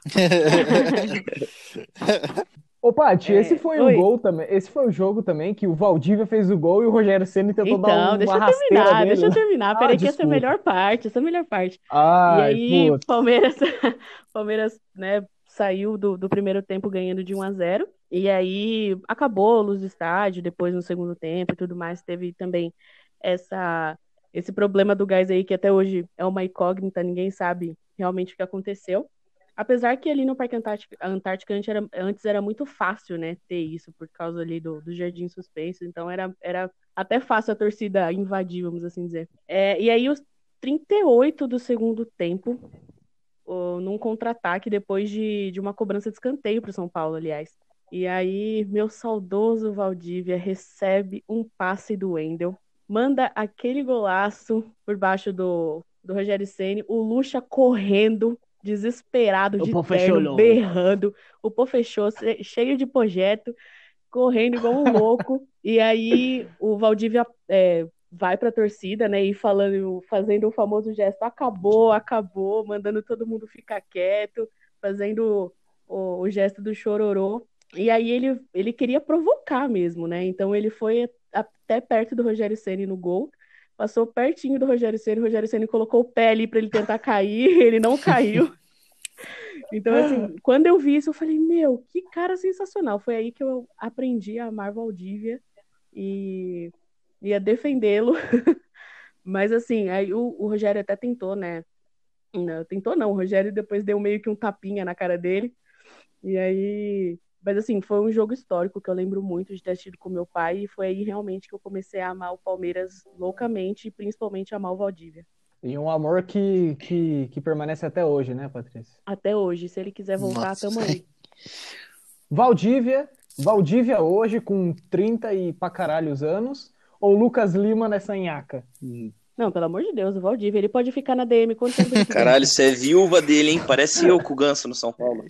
Ô, Paty, é, esse foi oi. o gol também. Esse foi o jogo também que o Valdívia fez o gol e o Rogério Senna tentou então, dar uma deixa eu terminar, dele. deixa eu terminar. Ah, Peraí, que essa é a melhor parte, essa é a melhor parte. Ai, e aí, o Palmeiras, (laughs) Palmeiras, né, saiu do, do primeiro tempo ganhando de 1 a 0 e aí acabou a luz do estádio, depois no segundo tempo e tudo mais, teve também essa esse problema do gás aí que até hoje é uma incógnita, ninguém sabe realmente o que aconteceu. Apesar que ali no Parque Antártica, Antártica antes, era, antes era muito fácil, né, ter isso por causa ali do, do Jardim Suspenso, então era, era até fácil a torcida invadir, vamos assim dizer. É, e aí os 38 do segundo tempo, num contra-ataque depois de, de uma cobrança de escanteio para o São Paulo, aliás. E aí, meu saudoso Valdívia recebe um passe do Wendel manda aquele golaço por baixo do, do Rogério Ceni, o Lucha correndo, desesperado, de terno, berrando, o pô fechou, cheio de projeto, correndo igual um (laughs) louco, e aí o Valdívia é, vai pra torcida, né, e falando, fazendo o famoso gesto, acabou, acabou, mandando todo mundo ficar quieto, fazendo o, o gesto do chororô, e aí ele, ele queria provocar mesmo, né? Então ele foi até perto do Rogério Ceni no gol, passou pertinho do Rogério Ceni, o Rogério Ceni colocou o pé ali para ele tentar cair, (laughs) ele não caiu. (laughs) Então, assim, quando eu vi isso, eu falei, meu, que cara sensacional. Foi aí que eu aprendi a amar Valdívia e ia defendê-lo. (laughs) Mas, assim, aí o, o, Rogério até tentou, né? Não, tentou não, o Rogério depois deu meio que um tapinha na cara dele. E aí mas assim, foi um jogo histórico que eu lembro muito de ter assistido com meu pai e foi aí realmente que eu comecei a amar o Palmeiras loucamente e principalmente amar o Valdívia. E um amor que, que, que permanece até hoje, né, Patrícia? Até hoje. Se ele quiser voltar, Nossa. tamo aí. Valdívia, Valdívia hoje com 30 e pra caralhos anos, ou Lucas Lima nessa nhaca? Não, pelo amor de Deus, o Valdívia, ele pode ficar na DM quanto tempo Caralho, você é viúva dele, hein? Parece eu com o Ganso no São Paulo.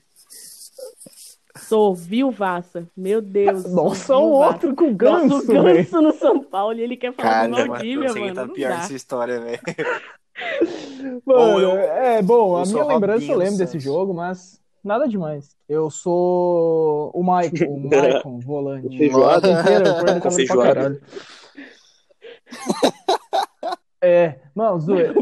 Sou viuvaça. Meu Deus. (laughs) Nossa, o outro com ganso, Nossa, o ganso no São Paulo e ele quer falar Cara, do Maldívia, mano. Tá pior essa história, velho. (laughs) Mano, eu, é bom, a minha lembrança eu lembro desse jogo, mas nada demais. Eu sou o Maicon, o (laughs) Maicon, volante. Feijoada. Inteiro, com feijoada. É, mano, zoeira.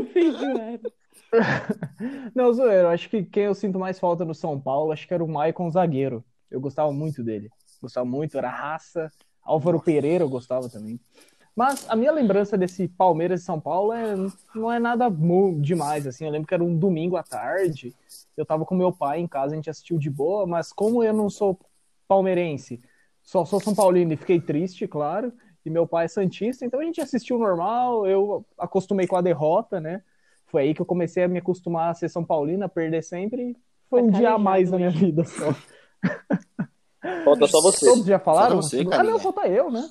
Não, (laughs) zoeiro, acho que quem eu sinto mais falta no São Paulo, acho que era o Maicon zagueiro. Eu gostava muito dele. Gostava muito, era raça. Álvaro Pereira eu gostava também. Mas a minha lembrança desse Palmeiras e São Paulo é, não é nada demais, assim. Eu lembro que era um domingo à tarde, eu tava com meu pai em casa, a gente assistiu de boa, mas como eu não sou palmeirense, só sou São Paulino e fiquei triste, claro, e meu pai é Santista, então a gente assistiu normal, eu acostumei com a derrota, né? Foi aí que eu comecei a me acostumar a ser São Paulino, a perder sempre. Foi um dia a mais na minha vida só. Falta só você. Todos já falaram? Você, ah, não, falta eu, né?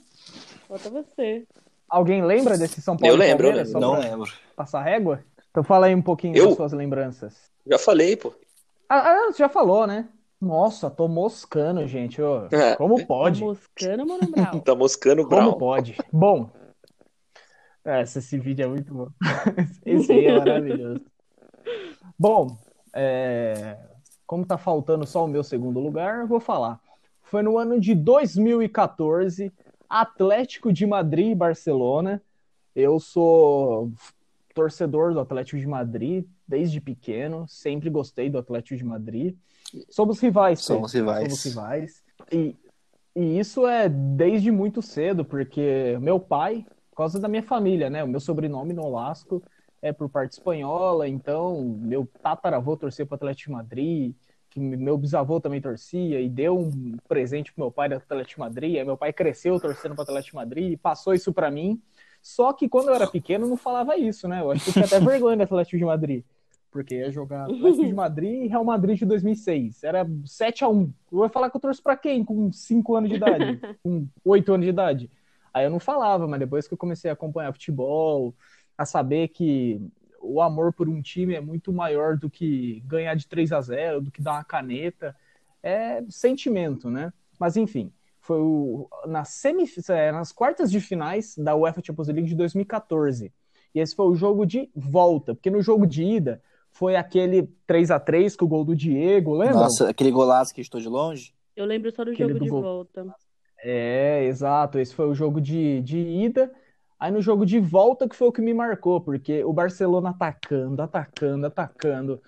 Falta você. Alguém lembra desse São Paulo? Eu lembro, eu lembro. Não lembro. Passar régua? Então fala aí um pouquinho eu? das suas lembranças. Já falei, pô. Ah, ah, você já falou, né? Nossa, tô moscando, gente. Ô, é. Como pode? Tá moscando, Mano Brown. tá moscando, Brown. Como pode? Bom, essa, esse vídeo é muito bom. (laughs) Esse aí é maravilhoso. Bom, é... como tá faltando só o meu segundo lugar, eu vou falar. Foi no ano de 2014, Atlético de Madrid e Barcelona. Eu sou torcedor do Atlético de Madrid desde pequeno, sempre gostei do Atlético de Madrid. Somos rivais, somos rivais. Somos rivais. E E isso é desde muito cedo, porque meu pai, por causa da minha família, né? O meu sobrenome Nolasco é por parte espanhola, então meu tataravô torcia para o Atlético de Madrid, que meu bisavô também torcia e deu um presente pro meu pai do Atlético de Madrid. Aí meu pai cresceu torcendo para o Atlético de Madrid e passou isso para mim. Só que quando eu era pequeno não falava isso, né? Eu acho que tinha até (laughs) vergonha do Atlético de Madrid. Porque ia jogar (laughs) Atlético de Madrid e Real Madrid de 2006. Era 7 a 1 Eu vou falar que eu torço para quem com 5 anos de idade? (laughs) com 8 anos de idade? Aí eu não falava, mas depois que eu comecei a acompanhar futebol, a saber que o amor por um time é muito maior do que ganhar de 3 a 0 do que dar uma caneta. É sentimento, né? Mas enfim, foi o, na semi, é, nas quartas de finais da UEFA Champions League de 2014. E esse foi o jogo de volta, porque no jogo de ida foi aquele 3 a 3 com o gol do Diego, lembra? Nossa, aquele golaço que estou de longe? Eu lembro só do aquele jogo do de gol. volta. É, exato. Esse foi o jogo de, de ida. Aí no jogo de volta que foi o que me marcou, porque o Barcelona atacando, atacando, atacando,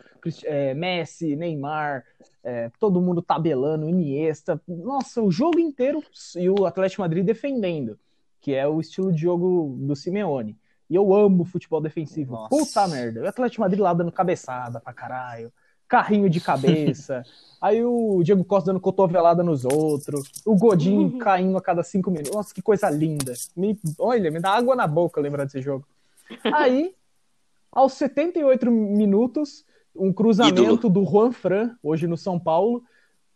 é, Messi, Neymar, é, todo mundo tabelando, Iniesta, nossa, o jogo inteiro e o Atlético Madrid defendendo, que é o estilo de jogo do Simeone. E eu amo futebol defensivo. Nossa. Puta merda. O Atlético Madrid lá dando cabeçada pra caralho carrinho de cabeça, (laughs) aí o Diego Costa dando cotovelada nos outros, o Godinho (laughs) caindo a cada cinco minutos. Nossa, que coisa linda. Me, olha, me dá água na boca lembrar desse jogo. (laughs) Aí, aos 78 minutos, um cruzamento ídolo. do Juan Fran, hoje no São Paulo,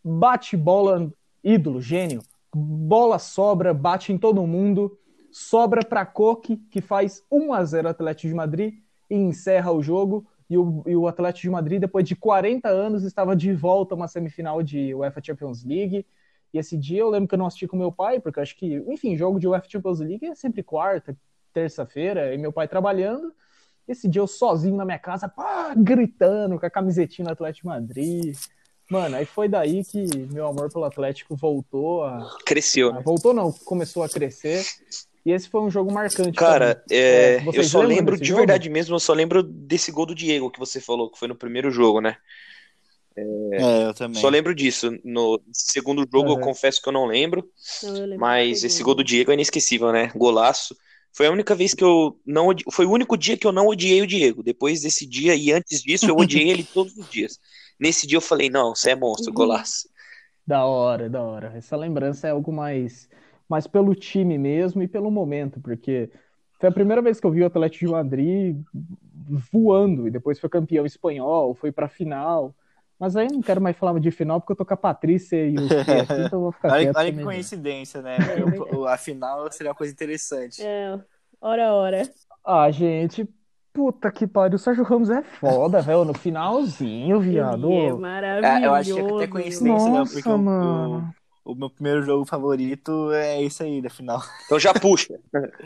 bate bola, ídolo, gênio. Bola sobra, bate em todo mundo, sobra para Coque, que faz 1 a 0 Atlético de Madrid e encerra o jogo e o, e o Atlético de Madrid, depois de 40 anos, estava de volta a uma semifinal de UEFA Champions League. E esse dia eu lembro que eu não assisti com meu pai, porque eu acho que, enfim, jogo de UEFA Champions League é sempre quarta, terça-feira, e meu pai trabalhando. Esse dia eu sozinho na minha casa, pá, gritando com a camisetinha do Atlético de Madrid. Mano, aí foi daí que meu amor pelo Atlético voltou a. Cresceu. A, voltou não, começou a crescer. E esse foi um jogo marcante. Cara, é, é eu só lembro, de jogo? verdade mesmo, eu só lembro desse gol do Diego que você falou, que foi no primeiro jogo, né? É, é eu também. Só lembro disso. No segundo jogo, uhum. eu confesso que eu não lembro. Não, mas esse gol do Diego é inesquecível, né? Golaço. Foi a única vez que eu não foi o único dia que eu não odiei o Diego. Depois desse dia e antes disso eu odiei ele (laughs) todos os dias. Nesse dia eu falei, não, você é monstro, uhum. golaço. Da hora, da hora. Essa lembrança é algo mais mas pelo time mesmo e pelo momento, porque foi a primeira vez que eu vi o Atlético de Madrid voando e depois foi campeão espanhol, foi para final. Mas aí não quero mais falar de final porque eu tô com a Patrícia e o aqui, (laughs) então eu vou ficar olha, olha que coincidência, né? a final seria uma coisa interessante. É, hora hora. Ah, gente, puta que pariu, o Sérgio Ramos é foda, velho, no finalzinho, viado. Ele é maravilhoso. É, eu acho que é até coincidência, Nossa, né? Porque mano. O, o meu primeiro jogo favorito é isso aí, da final. Então já puxa. (laughs)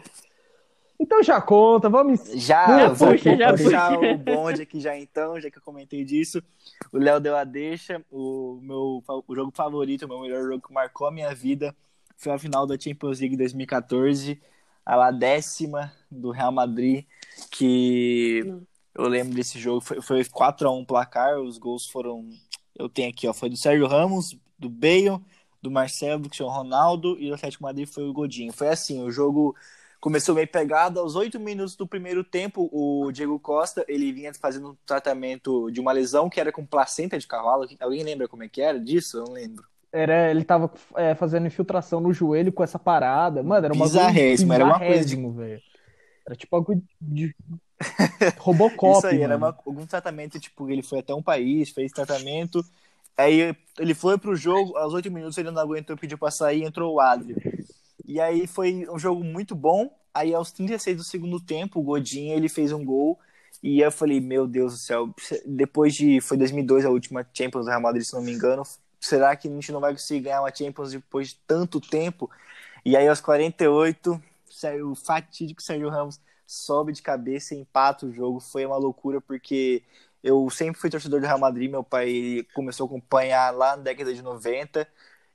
Então já conta, vamos. Já, já puxa, já puxar puxa. o bonde aqui já então, já que eu comentei disso. O Léo deu a deixa. O meu o jogo favorito, o meu melhor jogo que marcou a minha vida foi a final da Champions League 2014, a lá décima do Real Madrid, que eu lembro desse jogo, foi, foi 4x1 placar, os gols foram. Eu tenho aqui, ó, foi do Sérgio Ramos, do Bale do Marcelo, do Cristiano Ronaldo e do Atlético Madrid foi o Godinho. Foi assim, o jogo começou meio pegado. Aos oito minutos do primeiro tempo, o Diego Costa ele vinha fazendo um tratamento de uma lesão que era com placenta de cavalo. Alguém lembra como é que era disso? Eu não lembro. Era, ele tava é, fazendo infiltração no joelho com essa parada. Mano, era uma bizarríssimo, era uma coisa de... velho. Era tipo algo de Robocop. (laughs) Isso aí, mano. era uma, algum tratamento, tipo, ele foi até um país, fez tratamento Aí ele foi pro jogo, aos oito minutos ele não aguentou, pediu pra sair, entrou o Adri. E aí foi um jogo muito bom. Aí aos 36 do segundo tempo, o Godinho ele fez um gol. E eu falei, meu Deus do céu, depois de. Foi 2002 a última Champions do Real Madrid, se não me engano. Será que a gente não vai conseguir ganhar uma Champions depois de tanto tempo? E aí aos 48, o fatídico Sérgio Ramos sobe de cabeça e empata o jogo. Foi uma loucura, porque eu sempre fui torcedor do Real Madrid, meu pai começou a acompanhar lá na década de 90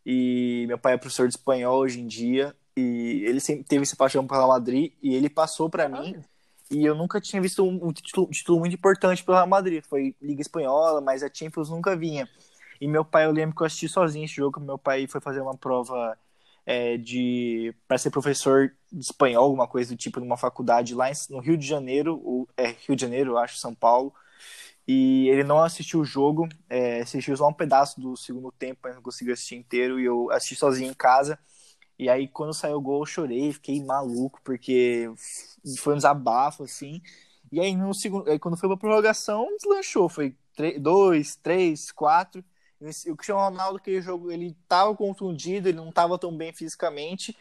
e meu pai é professor de espanhol hoje em dia e ele sempre teve essa paixão pelo Real Madrid e ele passou para mim e eu nunca tinha visto um, um, título, um, título, muito importante pelo Real Madrid, foi Liga Espanhola, mas a Champions nunca vinha. E meu pai, eu lembro que eu assisti sozinho esse jogo, meu pai foi fazer uma prova é, de para ser professor de espanhol, alguma coisa do tipo, numa faculdade lá em, no Rio de Janeiro, ou, é, Rio de Janeiro, eu acho, São Paulo. E ele não assistiu o jogo, é, assistiu só um pedaço do segundo tempo, mas não conseguiu assistir inteiro, e eu assisti sozinho em casa. E aí, quando saiu o gol, eu chorei, fiquei maluco, porque foi um desabafo, assim. E aí, no segundo, aí quando foi pra prorrogação, deslanchou. Foi 2, 3, 4. O Cristiano Ronaldo, aquele jogo, ele tava contundido, ele não tava tão bem fisicamente,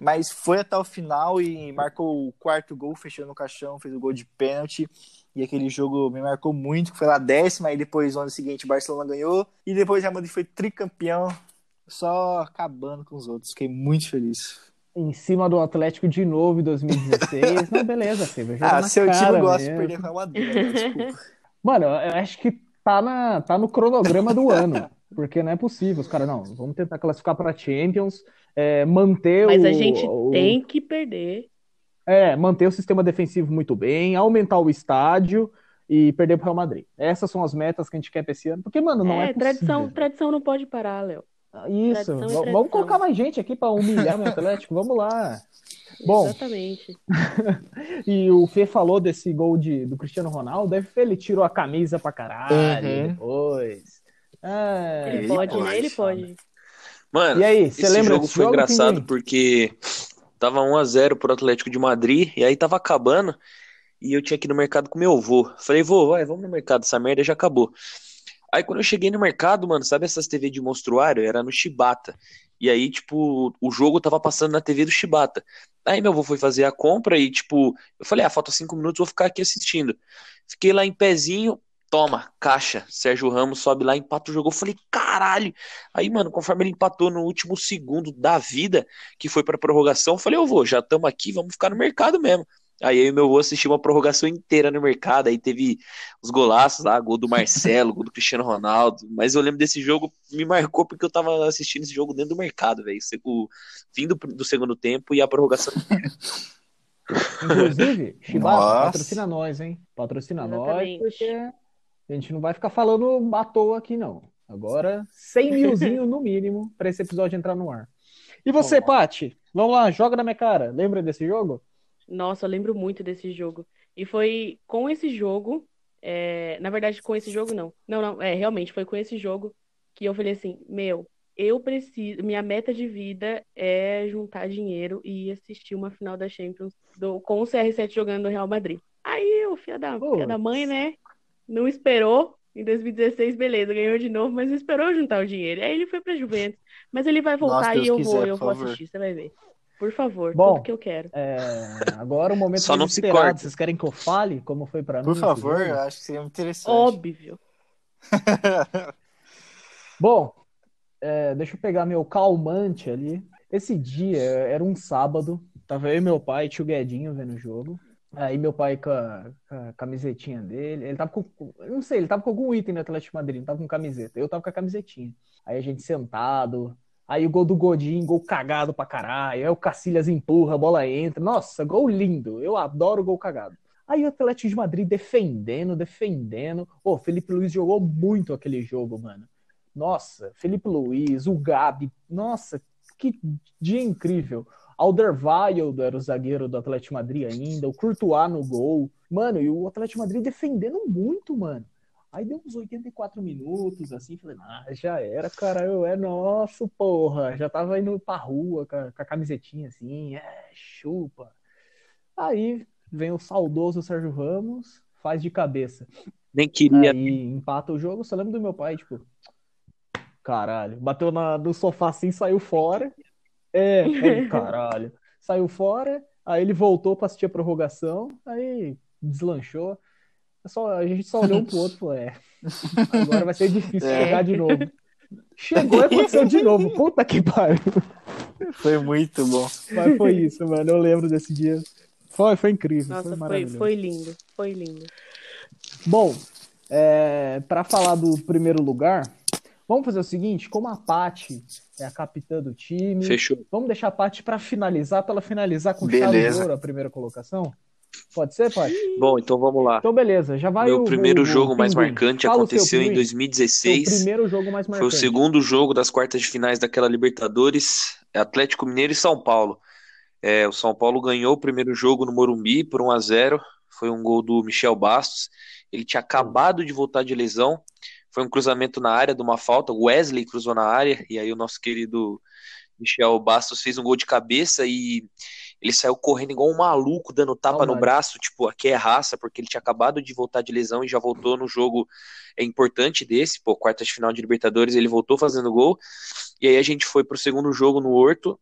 mas foi até o final e marcou o quarto gol, fechando o caixão, fez o gol de pênalti. E aquele jogo me marcou muito, foi lá décima, e depois no ano seguinte o Barcelona ganhou, e depois Real Madrid foi tricampeão, só acabando com os outros. Fiquei muito feliz. Em cima do Atlético de novo em 2016. Não, beleza, Silvio. Ah, seu time gosta de perder com a Madrid, né? desculpa. (laughs) Mano, eu acho que tá, na, tá no cronograma do ano. Porque não é possível. Os caras, não, vamos tentar classificar para Champions, é, manter Mas o. a gente o, tem que perder. É, manter o sistema defensivo muito bem, aumentar o estádio e perder pro Real Madrid. Essas são as metas que a gente quer pra esse ano. Porque, mano, não é, é tradição, tradição não pode parar, Léo. Isso, tradição vamos colocar mais gente aqui para humilhar o Atlético, vamos lá. (laughs) Bom, Exatamente. (laughs) e o Fê falou desse gol de, do Cristiano Ronaldo, deve ele tirou a camisa pra caralho uhum. depois. É, ele, pode, né? Ele pode. Mano, e aí, você esse lembra jogo foi jogo, engraçado porque tava 1 a 0 pro Atlético de Madrid e aí tava acabando e eu tinha ir no mercado com meu avô. Falei, vô, vai, vamos no mercado, essa merda já acabou. Aí quando eu cheguei no mercado, mano, sabe essas TV de monstruário? Era no Shibata. E aí, tipo, o jogo tava passando na TV do Shibata. Aí meu avô foi fazer a compra e, tipo, eu falei, ah, falta cinco minutos, vou ficar aqui assistindo. Fiquei lá em pezinho, toma, caixa. Sérgio Ramos sobe lá, empata o jogo. Eu falei, caralho. Aí, mano, conforme ele empatou no último segundo da vida, que foi pra prorrogação, eu falei, eu vou, já estamos aqui, vamos ficar no mercado mesmo. Aí eu e meu avô assistiu uma prorrogação inteira no mercado, aí teve os golaços lá, gol do Marcelo, (laughs) gol do Cristiano Ronaldo, mas eu lembro desse jogo, me marcou porque eu tava assistindo esse jogo dentro do mercado, velho, o fim do, do, segundo tempo e a prorrogação Inclusive, Chibata, patrocina nós, hein? Patrocina Exatamente. nós, porque a gente não vai ficar falando à toa aqui, não. Agora, 100 milzinho no mínimo para esse episódio entrar no ar. E você, Pati? Vamos lá, joga na minha cara. Lembra desse jogo? Nossa, eu lembro muito desse jogo. E foi com esse jogo, é... na verdade, com esse jogo não. Não, não, é, realmente, foi com esse jogo que eu falei assim, meu, eu preciso, minha meta de vida é juntar dinheiro e assistir uma final da Champions do, com o CR7 jogando no Real Madrid. Aí o filho da, filho da mãe, né, não esperou. Em 2016, beleza, ganhou de novo, mas não esperou juntar o dinheiro. Aí ele foi pra Juventus. Mas ele vai voltar Nossa, e eu quiser, vou, eu vou assistir, você vai ver. Por favor, Bom, tudo que eu quero. É, agora o momento Só não se esperado. corta. Vocês querem que eu fale como foi para mim? Por favor, eu acho que seria muito interessante. Óbvio. (laughs) Bom, é, deixa eu pegar meu calmante ali. Esse dia era um sábado, tava eu e meu pai e tio Guedinho vendo o jogo. Aí meu pai com a, com a camisetinha dele, ele tava com, não sei, ele tava com algum item no Atlético de Madrid, não tava com camiseta, eu tava com a camisetinha. Aí a gente sentado, aí o gol do Godinho, gol cagado pra caralho, aí o Cacilhas empurra, a bola entra, nossa, gol lindo, eu adoro gol cagado. Aí o Atlético de Madrid defendendo, defendendo, pô, Felipe Luiz jogou muito aquele jogo, mano. Nossa, Felipe Luiz, o Gabi, nossa, que dia incrível. Alderweireld era o zagueiro do Atlético Madrid ainda, o Courtois no gol. Mano, e o Atlético Madrid defendendo muito, mano. Aí deu uns 84 minutos, assim, falei, ah, já era, cara, eu é nosso, porra. Já tava indo pra rua com a, com a camisetinha assim, é, chupa. Aí vem o saudoso Sérgio Ramos, faz de cabeça. Nem queria. Aí empata o jogo, só lembro do meu pai, tipo, caralho, bateu na, no sofá assim, saiu fora. É, (laughs) aí, caralho. Saiu fora, aí ele voltou pra assistir a prorrogação, aí deslanchou. É Só, a gente só olhou um pro outro e falou, é, agora vai ser difícil É. chegar de novo. Chegou e aconteceu de novo. Puta que pariu. Foi muito bom. Mas foi isso, mano. Eu lembro desse dia. Foi, foi incrível. Nossa, foi foi, maravilhoso. foi lindo. Foi lindo. Bom, é, para falar do primeiro lugar, vamos fazer o seguinte: como a Paty é a capitã do time, Fechou. vamos deixar a Paty para finalizar, para ela finalizar com chave de Beleza. a primeira colocação? Pode ser, Paty? Bom, então vamos lá. Então, beleza. Já vai Meu o- primeiro o- o jogo mais Pinguim. marcante Fala o aconteceu em Pinguim. Seu 2016. primeiro jogo mais Foi o marcante. segundo jogo das quartas de finais daquela Libertadores. Atlético Mineiro e São Paulo. É, o São Paulo ganhou o primeiro jogo no Morumbi por 1 a 0 Foi um gol do Michel Bastos. Ele tinha acabado de voltar de lesão. Foi um cruzamento na área de uma falta. Wesley cruzou na área. E aí o nosso querido Michel Bastos fez um gol de cabeça e ele saiu correndo igual um maluco, dando tapa no braço, tipo, aqui é raça, porque ele tinha acabado de voltar de lesão e já voltou no jogo é importante desse, pô, quarta de final de Libertadores, ele voltou fazendo gol. E aí a gente foi pro segundo jogo no Horto,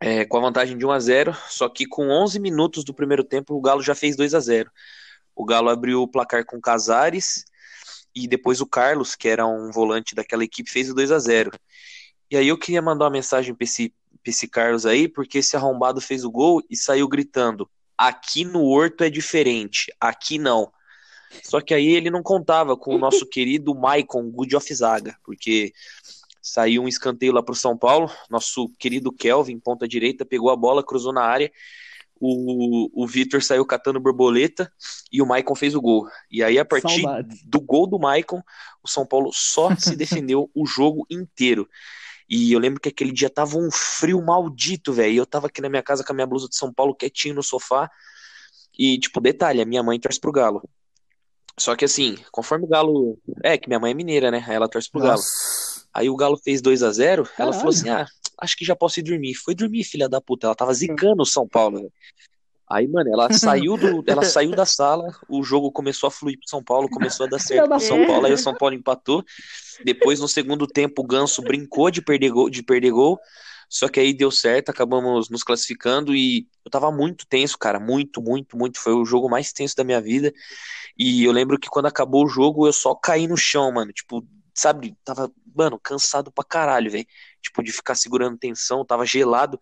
é, com a vantagem de 1 a 0 só que com 11 minutos do primeiro tempo o Galo já fez 2 a 0 O Galo abriu o placar com Casares e depois o Carlos, que era um volante daquela equipe, fez o 2 a 0 E aí eu queria mandar uma mensagem para esse esse Carlos aí, porque esse arrombado fez o gol e saiu gritando: aqui no Horto é diferente, aqui não. Só que aí ele não contava com o nosso (laughs) querido Maicon Good of Zaga, porque saiu um escanteio lá para o São Paulo, nosso querido Kelvin, ponta direita, pegou a bola, cruzou na área, o, o Vitor saiu catando borboleta e o Maicon fez o gol. E aí, a partir do gol do Maicon, o São Paulo só se (laughs) defendeu o jogo inteiro. E eu lembro que aquele dia tava um frio maldito, velho. E eu tava aqui na minha casa com a minha blusa de São Paulo quietinho no sofá. E, tipo, detalhe, a minha mãe torce pro Galo. Só que assim, conforme o Galo. É, que minha mãe é mineira, né? Aí ela torce pro Nossa. Galo. Aí o Galo fez 2 a 0 ela falou assim: ah, acho que já posso ir dormir. Foi dormir, filha da puta. Ela tava zicando o São Paulo? Aí, mano, ela (laughs) saiu do, ela saiu da sala, o jogo começou a fluir pro São Paulo, começou a dar certo pro São Paulo, aí o (laughs) São Paulo empatou. Depois, no segundo tempo, o Ganso brincou de perder gol, de perder gol. Só que aí deu certo, acabamos nos classificando e eu tava muito tenso, cara, muito, muito, muito. Foi o jogo mais tenso da minha vida. E eu lembro que quando acabou o jogo, eu só caí no chão, mano. Tipo, sabe, tava, mano, cansado pra caralho, velho. Tipo, de ficar segurando tensão, tava gelado.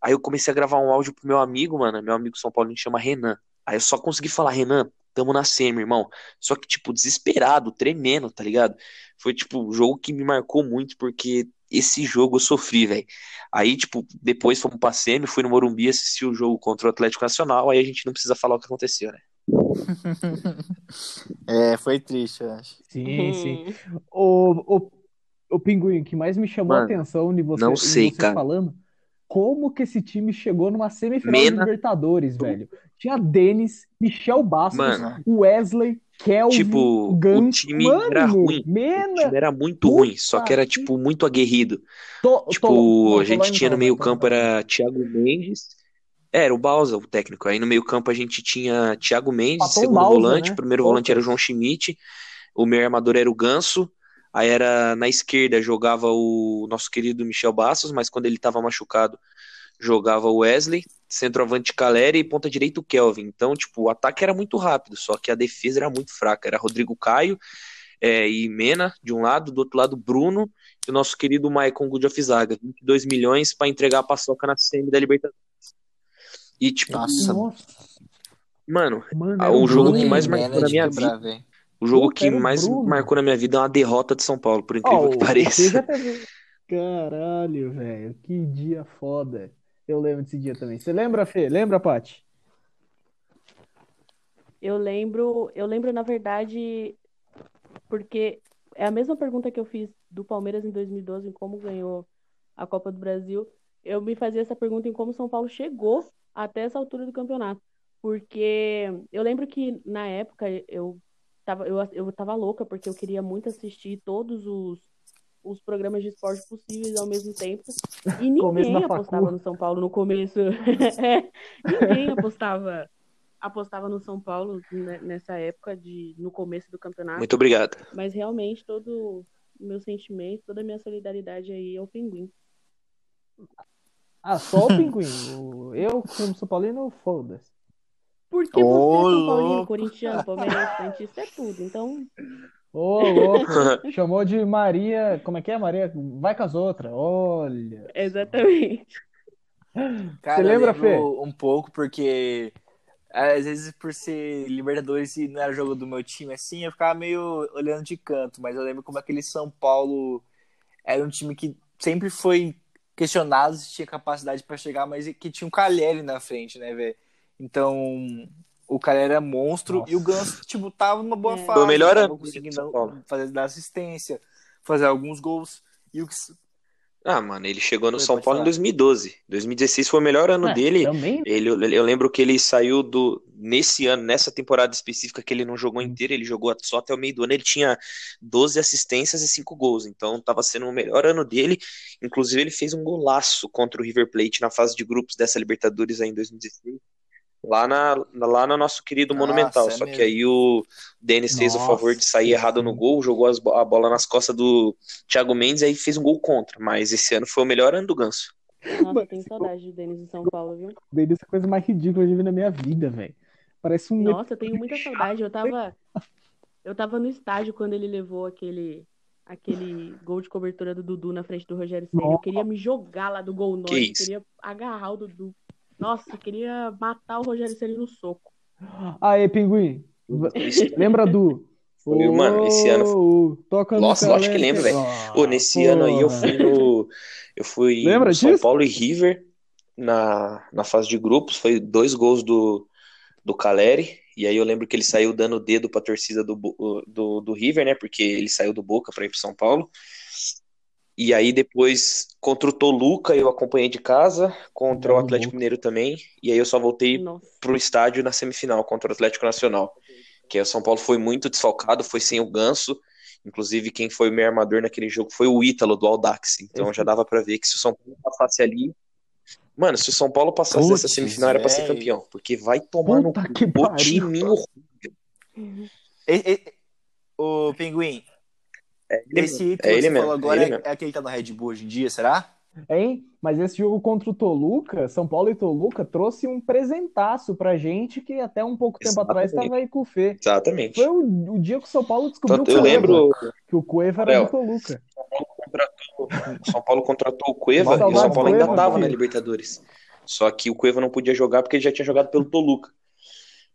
Aí eu comecei a gravar um áudio pro meu amigo, mano. Meu amigo São Paulo me chama Renan. Aí eu só consegui falar, Renan, tamo na SEMI, irmão. Só que, tipo, desesperado, tremendo, tá ligado? Foi, tipo, um jogo que me marcou muito, porque esse jogo eu sofri, velho. Aí, tipo, depois fomos pra SEMI, fui no Morumbi assistir o jogo contra o Atlético Nacional, aí a gente não precisa falar o que aconteceu, né? (laughs) é, foi triste, eu acho. Sim, sim. O, o, o Pinguim, que mais me chamou Mano, a atenção de você, não sei, você cara. falando como que esse time chegou numa semifinal Mena... de Libertadores, velho. Tinha Denis, Michel Bastos, Mano, Wesley, Kelvin, tipo, Gant, o time Mano, era ruim. Mena, o time era muito ruim, só que era tipo muito aguerrido. Tô, tipo, tô, a gente tinha no meio-campo era Thiago Mendes, era o Balsa, o técnico. Aí no meio-campo a gente tinha Thiago Mendes, segundo Balsa, volante, né? primeiro volante era o João Schmidt, o meu armador era o Ganso, Aí era na esquerda jogava o nosso querido Michel Bastos, mas quando ele estava machucado jogava o Wesley, centroavante Caleri e ponta direita o Kelvin. Então, tipo, o ataque era muito rápido, só que a defesa era muito fraca. Era Rodrigo Caio é, e Mena de um lado, do outro lado Bruno e o nosso querido Maicon Gudjofizaga, 22 milhões para entregar a paçoca na semi da Libertadores. E tipo, Nossa. mano, mano o jogo que mais marcou na minha vida. O jogo que mais Bruno. marcou na minha vida é uma derrota de São Paulo, por incrível oh, que pareça. Teve... Caralho, velho, que dia foda. Eu lembro desse dia também. Você lembra, Fê? Lembra, Paty? Eu lembro, eu lembro, na verdade, porque é a mesma pergunta que eu fiz do Palmeiras em 2012, em como ganhou a Copa do Brasil. Eu me fazia essa pergunta em como São Paulo chegou até essa altura do campeonato. Porque eu lembro que na época eu tava, eu, eu tava louca porque eu queria muito assistir todos os, os programas de esporte possíveis ao mesmo tempo. E (laughs) ninguém apostava no São Paulo no começo. é, (laughs) (laughs) ninguém apostava apostava no São Paulo nessa época de no começo do campeonato. Muito obrigado. Mas realmente todo o meu sentimento, toda a minha solidariedade aí ao Pinguim. Ah, só o Pinguim. eu, como São Paulino, foda-se. Porque Ô, você é São Paulino, corintiano, palmeirense, santista, é tudo. Então. Ô, louco. (laughs) Chamou de Maria. Como é que é, Maria? Vai com as outras. Olha. Exatamente. Cara, você lembra, Fê? Um pouco, porque às vezes por ser Libertadores e não era jogo do meu time assim, eu ficava meio olhando de canto, mas eu lembro como aquele São Paulo era um time que sempre foi questionado se tinha capacidade para chegar, mas que tinha um Calheri na frente, né, velho? Então, o cara era monstro Nossa. e o Ganso, tipo, tava numa boa é. fase. Foi melhor tava conseguindo fazer dar assistência, fazer alguns gols. E o que, Ah, mano, ele chegou no foi, São Paulo falar. em 2012. 2016 foi o melhor ano dele. Também? Ele, eu lembro que ele saiu do. Nesse ano, nessa temporada específica que ele não jogou hum. inteira, ele jogou só até o meio do ano. Ele tinha 12 assistências e 5 gols. Então tava sendo o melhor ano dele. Inclusive, ele fez um golaço contra o River Plate na fase de grupos dessa Libertadores aí em 2016 lá na, lá no nosso querido Nossa, Monumental. É só mesmo. que aí o Denis fez o favor de sair errado no gol, jogou as, a bola nas costas do Thiago Mendes e aí fez um gol contra. Mas esse ano foi o melhor ano do Ganso. Nossa, tem saudade do Denis de São Paulo, viu? Denis é a coisa mais ridícula que eu vi na minha vida, velho. Parece um. Nossa, eu tenho muita saudade. Eu tava. Eu tava no estádio quando ele levou aquele aquele gol de cobertura do Dudu na frente do Rogério Ceni. Eu queria me jogar lá do gol norte, eu queria agarrar o Dudu. Nossa, eu queria matar o Rogério Ceni no soco. Aê, Pinguim. Lembra do. Foi, oh, mano, esse ano. Toca Nossa, lógico que lembro, velho. Oh, nesse ano aí eu fui no. Eu fui Lembra São disso? Paulo e River na, na fase de grupos. Foi dois gols do, do Caleri. E aí eu lembro que ele saiu dando dedo pra torcida do, do, do River, né? Porque ele saiu do Boca pra ir pro São Paulo. E aí depois contra o Toluca eu acompanhei de casa, contra o Atlético Mineiro também, e aí eu só voltei Nossa. pro estádio na semifinal contra o Atlético Nacional. Que o São Paulo foi muito desfalcado, foi sem o Ganso. Inclusive quem foi o meu armador naquele jogo foi o Ítalo do Aldax. Então já dava para ver que se o São Paulo passasse ali, mano, se o São Paulo passasse Putz, essa semifinal era para ser campeão, porque vai tomar Puta no que o timinho. O Pinguim, é ele, esse Ito é que você mesmo, falou agora é, é, aquele que tá no Red Bull hoje em dia, será? Hein? Mas esse jogo contra o Toluca, São Paulo e Toluca, trouxe um presentaço pra gente que até um pouco tempo Exatamente. atrás estava aí com o Fê. Exatamente. Foi o, o, dia que o São Paulo descobriu Tanto eu lembro que o Cueva era do Toluca. O São Paulo contratou o Cueva e o São Paulo ainda tava na Libertadores. Só que o Cueva não podia jogar porque ele já tinha jogado pelo Toluca.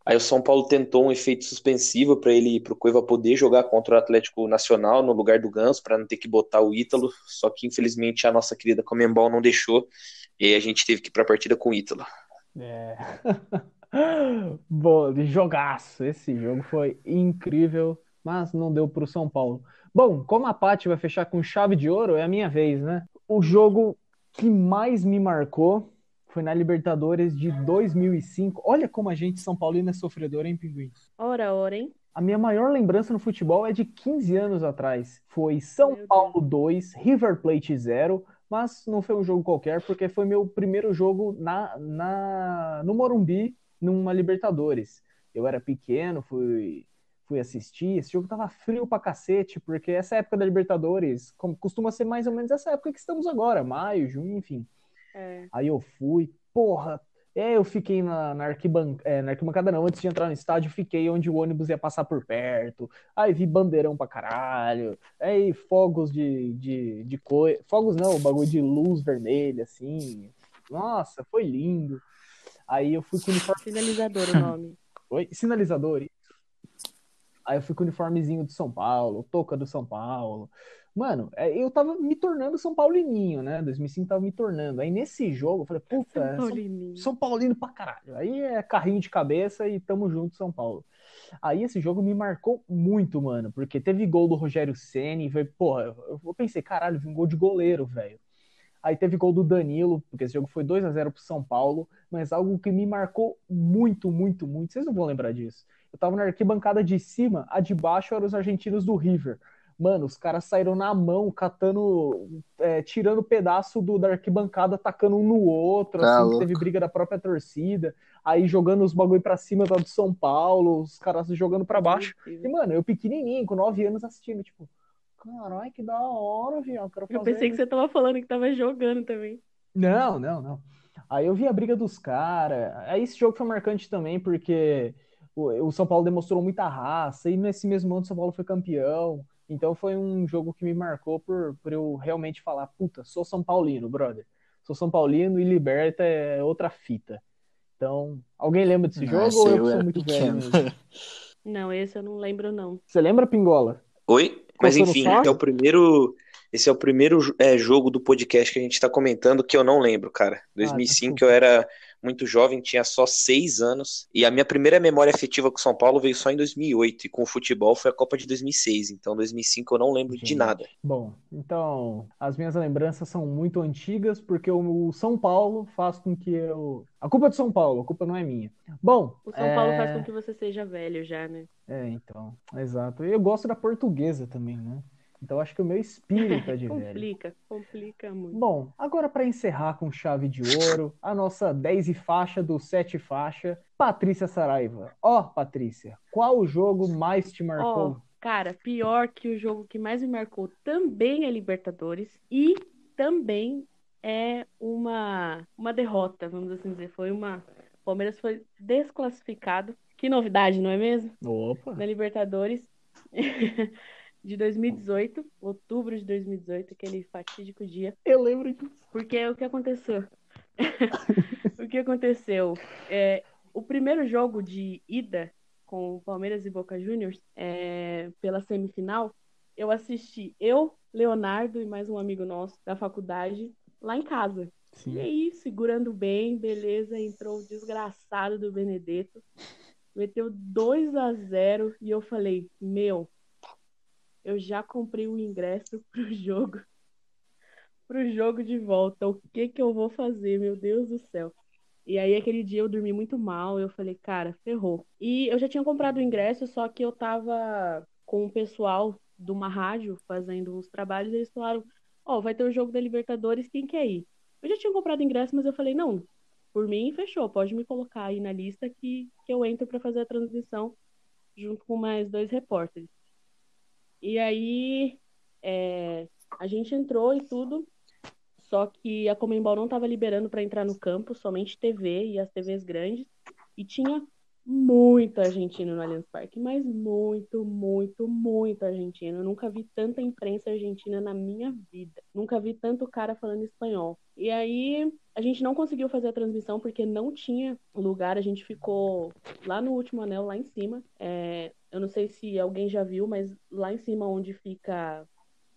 Aí o São Paulo tentou um efeito suspensivo para ele para o Cueva poder jogar contra o Atlético Nacional no lugar do Ganso, para não ter que botar o Ítalo. Só que infelizmente a nossa querida Comembol não deixou e a gente teve que ir para a partida com o Ítalo. É. (laughs) Bom, jogaço. Esse jogo foi incrível, mas não deu para o São Paulo. Bom, como a Paty vai fechar com chave de ouro, é a minha vez, né? O jogo que mais me marcou foi na Libertadores de 2005. Olha como a gente, São Paulino, é sofredor, hein, Pinguim? Ora, ora, hein? A minha maior lembrança no futebol é de 15 anos atrás. Foi São meu Paulo Deus. 2, River Plate 0, mas não foi um jogo qualquer, porque foi meu primeiro jogo na, na, no Morumbi, numa Libertadores. Eu era pequeno, fui, fui assistir. Esse jogo tava frio pra cacete, porque essa época da Libertadores como, costuma ser mais ou menos essa época que estamos agora, maio, junho, enfim. É. Aí eu fui, porra. É, eu fiquei na, na, arquiban... é, na arquibancada, não. Antes de entrar no estádio, fiquei onde o ônibus ia passar por perto. Aí vi bandeirão pra caralho. Aí fogos de, de, de cor. Fogos não, bagulho de luz vermelha, assim. Nossa, foi lindo. Aí eu fui com o uniforme. Sinalizador o nome. (laughs) Oi? Sinalizador. Aí eu fui com o uniformezinho do São Paulo, touca do São Paulo. Mano, é, eu tava me tornando São Paulininho, né? 2005 tava me tornando. Aí nesse jogo eu falei, puta, São, Paulininho. São, São Paulino pra caralho. Aí é carrinho de cabeça e tamo junto, São Paulo. Aí esse jogo me marcou muito, mano, porque teve gol do Rogério Ceni, foi, porra, eu pensei, caralho, vi um gol de goleiro, velho. Aí teve gol do Danilo, porque esse jogo foi 2 a 0 pro São Paulo, mas algo que me marcou muito, muito, muito. Vocês não vão lembrar disso. Eu tava na arquibancada de cima, a de baixo eram os argentinos do River. Mano, os caras saíram na mão, catando, é, tirando pedaço do, da arquibancada, atacando um no outro, tá assim, teve briga da própria torcida, aí jogando os bagulho pra cima do São Paulo, os caras jogando pra baixo. E, mano, eu pequenininho, com nove anos assistindo, tipo, caralho, que da hora, viado. Eu pensei que você tava falando que tava jogando também. Não, não, não. Aí eu vi a briga dos caras. Aí esse jogo foi marcante também, porque o São Paulo demonstrou muita raça, e nesse mesmo ano o São Paulo foi campeão. Então foi um jogo que me marcou por, por eu realmente falar, puta, sou São Paulino, brother. Sou São Paulino e Liberta é outra fita. Então, alguém lembra desse jogo ou eu, eu sou muito pequeno. velho? (laughs) Não, esse eu não lembro, não. Você lembra, Pingola? Oi? Mas enfim, é o primeiro. Esse é o primeiro é, jogo do podcast que a gente tá comentando que eu não lembro, cara. 2005 ah, eu era muito jovem, tinha só seis anos. E a minha primeira memória afetiva com São Paulo veio só em 2008. E com o futebol foi a Copa de 2006. Então, 2005 eu não lembro Gente. de nada. Bom, então as minhas lembranças são muito antigas, porque o São Paulo faz com que eu. A culpa é do São Paulo, a culpa não é minha. Bom. O São é... Paulo faz com que você seja velho já, né? É, então. Exato. E eu gosto da portuguesa também, né? Então acho que o meu espírito é de complica, (laughs) velho. Complica, complica muito. Bom, agora para encerrar com chave de ouro, a nossa 10 e faixa do 7 faixa, Patrícia Saraiva. Ó, oh, Patrícia, qual o jogo mais te marcou? Oh, cara, pior que o jogo que mais me marcou também é Libertadores e também é uma uma derrota, vamos assim dizer, foi uma o Palmeiras foi desclassificado. Que novidade, não é mesmo? Opa. Na Libertadores. (laughs) de 2018, outubro de 2018, aquele fatídico dia. Eu lembro disso. Porque o que aconteceu? (laughs) o que aconteceu? É, o primeiro jogo de ida com Palmeiras e Boca Juniors, é, pela semifinal, eu assisti eu, Leonardo e mais um amigo nosso da faculdade lá em casa. Sim. E aí, segurando bem, beleza, entrou o desgraçado do Benedetto, meteu 2 a 0 e eu falei: Meu, eu já comprei o ingresso (laughs) pro jogo. Pro jogo de volta. O que que eu vou fazer, meu Deus do céu? E aí aquele dia eu dormi muito mal, eu falei, cara, ferrou. E eu já tinha comprado o ingresso, só que eu tava com o pessoal de uma rádio fazendo uns trabalhos, eles falaram, ó, oh, vai ter o jogo da Libertadores, quem quer ir? Eu já tinha comprado ingresso, mas eu falei, não, por mim fechou, pode me colocar aí na lista que, que eu entro para fazer a transmissão junto com mais dois repórteres. E aí é, a gente entrou e tudo, só que a Comembol não estava liberando para entrar no campo, somente TV e as TVs grandes. E tinha muito argentino no Allianz Parque, mas muito, muito, muito argentino. Eu nunca vi tanta imprensa argentina na minha vida. Nunca vi tanto cara falando espanhol. E aí a gente não conseguiu fazer a transmissão porque não tinha lugar. A gente ficou lá no último anel, lá em cima. É, eu não sei se alguém já viu, mas lá em cima onde fica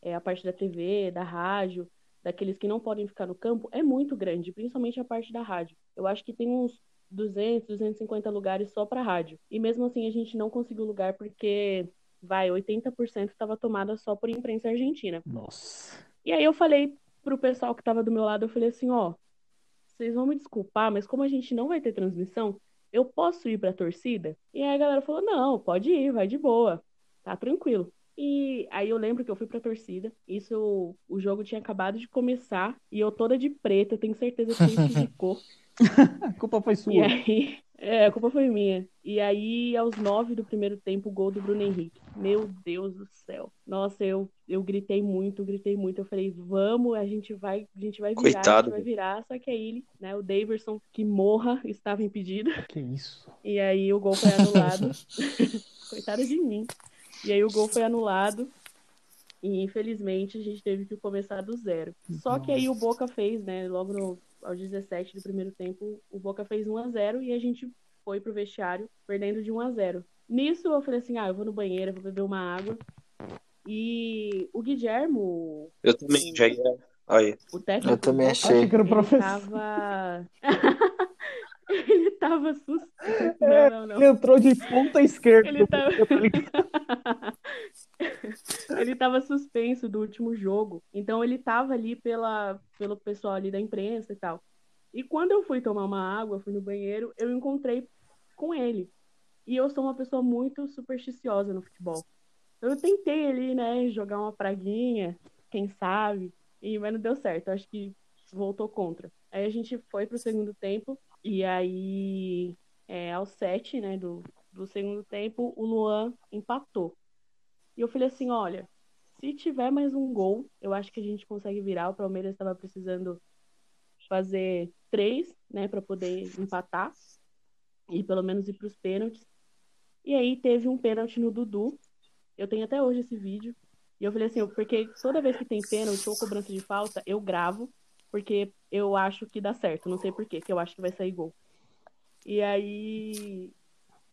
é, a parte da TV, da rádio, daqueles que não podem ficar no campo, é muito grande, principalmente a parte da rádio. Eu acho que tem uns 200, 250 lugares só para rádio. E mesmo assim a gente não conseguiu lugar porque, vai, 80% estava tomada só por imprensa argentina. Nossa. E aí eu falei pro pessoal que estava do meu lado, eu falei assim, ó, vocês vão me desculpar, mas como a gente não vai ter transmissão, eu posso ir pra torcida? E aí a galera falou, não, pode ir, vai de boa, tá tranquilo. E aí eu lembro que eu fui pra torcida, isso, o jogo tinha acabado de começar, e eu toda de preto, eu tenho certeza que gente ficou. (laughs) a culpa foi sua. E aí, é, a culpa foi minha. E aí, aos nove do primeiro tempo, o gol do Bruno Henrique. Meu Deus do céu. Nossa, eu, eu gritei muito, gritei muito. Eu falei, vamos, a gente vai, a gente vai virar, Coitado. a gente vai virar. Só que aí ele, né, o Daverson, que morra, (laughs) estava impedido. Que isso. E aí o gol foi anulado. (laughs) Coitado de mim. E aí o gol foi anulado. E infelizmente a gente teve que começar do zero. Só que aí o Boca fez, né? Logo no, aos 17 do primeiro tempo, o Boca fez 1 a 0 e a gente foi pro vestiário perdendo de 1 a 0. Nisso eu falei assim: "Ah, eu vou no banheiro, vou beber uma água". E o Guilhermo, eu também já ia Aí. O técnico eu também achei. Ele tava (laughs) (laughs) ele tava suspenso. Não, não, não. Ele entrou de ponta esquerda. Ele tava... (laughs) ele tava suspenso do último jogo. Então ele tava ali pela, pelo pessoal ali da imprensa e tal. E quando eu fui tomar uma água, fui no banheiro, eu encontrei com ele. E eu sou uma pessoa muito supersticiosa no futebol. Então eu tentei ali, né, jogar uma praguinha, quem sabe, e, mas não deu certo. Acho que voltou contra. Aí a gente foi pro segundo tempo, e aí, é, aos sete, né, do, do segundo tempo, o Luan empatou. E eu falei assim: olha, se tiver mais um gol, eu acho que a gente consegue virar. O Palmeiras estava precisando fazer três, né, para poder empatar e pelo menos ir para os pênaltis. E aí teve um pênalti no Dudu. Eu tenho até hoje esse vídeo. E eu falei assim, porque toda vez que tem pênalti ou cobrança de falta, eu gravo, porque eu acho que dá certo. Não sei por quê, que eu acho que vai sair gol. E aí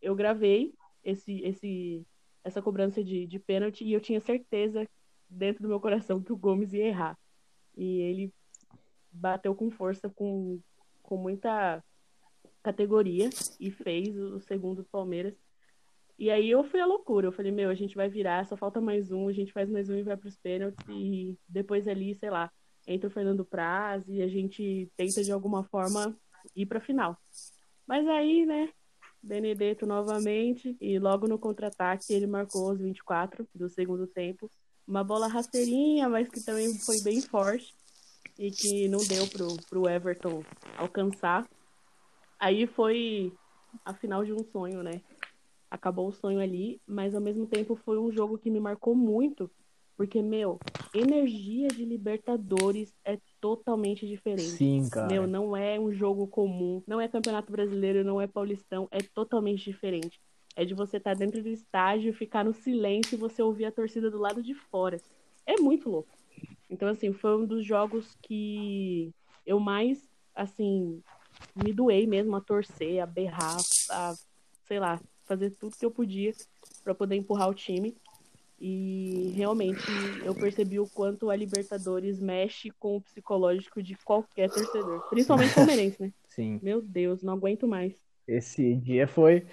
eu gravei esse, esse essa cobrança de, de pênalti e eu tinha certeza dentro do meu coração que o Gomes ia errar. E ele bateu com força, com, com muita categoria e fez o segundo Palmeiras. E aí eu fui a loucura. Eu falei, meu, a gente vai virar, só falta mais um, a gente faz mais um e vai pros pênaltis. E depois ali, sei lá, entra o Fernando Praz e a gente tenta de alguma forma ir pra final. Mas aí, né, Benedetto novamente, e logo no contra-ataque ele marcou os 24 do segundo tempo. Uma bola rasteirinha, mas que também foi bem forte e que não deu pro, pro Everton alcançar. Aí foi a final de um sonho, né? Acabou o sonho ali, mas ao mesmo tempo foi um jogo que me marcou muito, porque, meu, energia de Libertadores é totalmente diferente. Sim, cara. Meu, não é um jogo comum, não é Campeonato Brasileiro, não é Paulistão, é totalmente diferente. É de você estar tá dentro do estádio, ficar no silêncio e você ouvir a torcida do lado de fora. É muito louco. Então, assim, foi um dos jogos que eu mais, assim, me doei mesmo a torcer, a berrar, a, sei lá, fazer tudo que eu podia para poder empurrar o time. E realmente eu percebi o quanto a Libertadores mexe com o psicológico de qualquer torcedor, principalmente palmeirense, né? (laughs) Sim. Meu Deus, não aguento mais. Esse dia foi.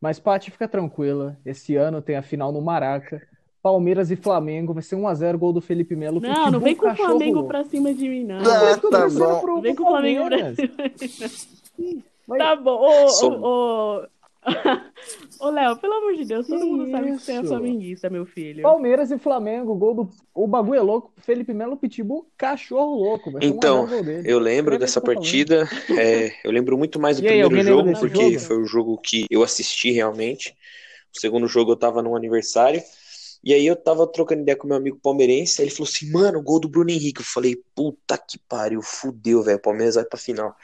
Mas, Paty, fica tranquila. Esse ano tem a final no Maraca. Palmeiras e Flamengo. Vai ser 1x0 gol do Felipe Melo. Não, não vem com o Flamengo pra cima de mim, não. Ah, tá bom. Não vem com o Flamengo pra cima de mim. Tá bom. Ô, ô, ô, (laughs) Ô, Léo, pelo amor de Deus, todo que mundo sabe que você é flamenguista, meu filho. Palmeiras e Flamengo, gol do. O bagulho é louco. Felipe Melo Pitbull, cachorro louco. Então, eu lembro dessa partida. (laughs) É, eu lembro muito mais do aí, primeiro jogo, porque jogo? foi o jogo que eu assisti realmente. O segundo jogo eu tava num aniversário. E aí eu tava trocando ideia com meu amigo palmeirense, ele falou assim, mano, gol do Bruno Henrique. Eu falei, puta que pariu, fudeu, velho, Palmeiras vai pra final.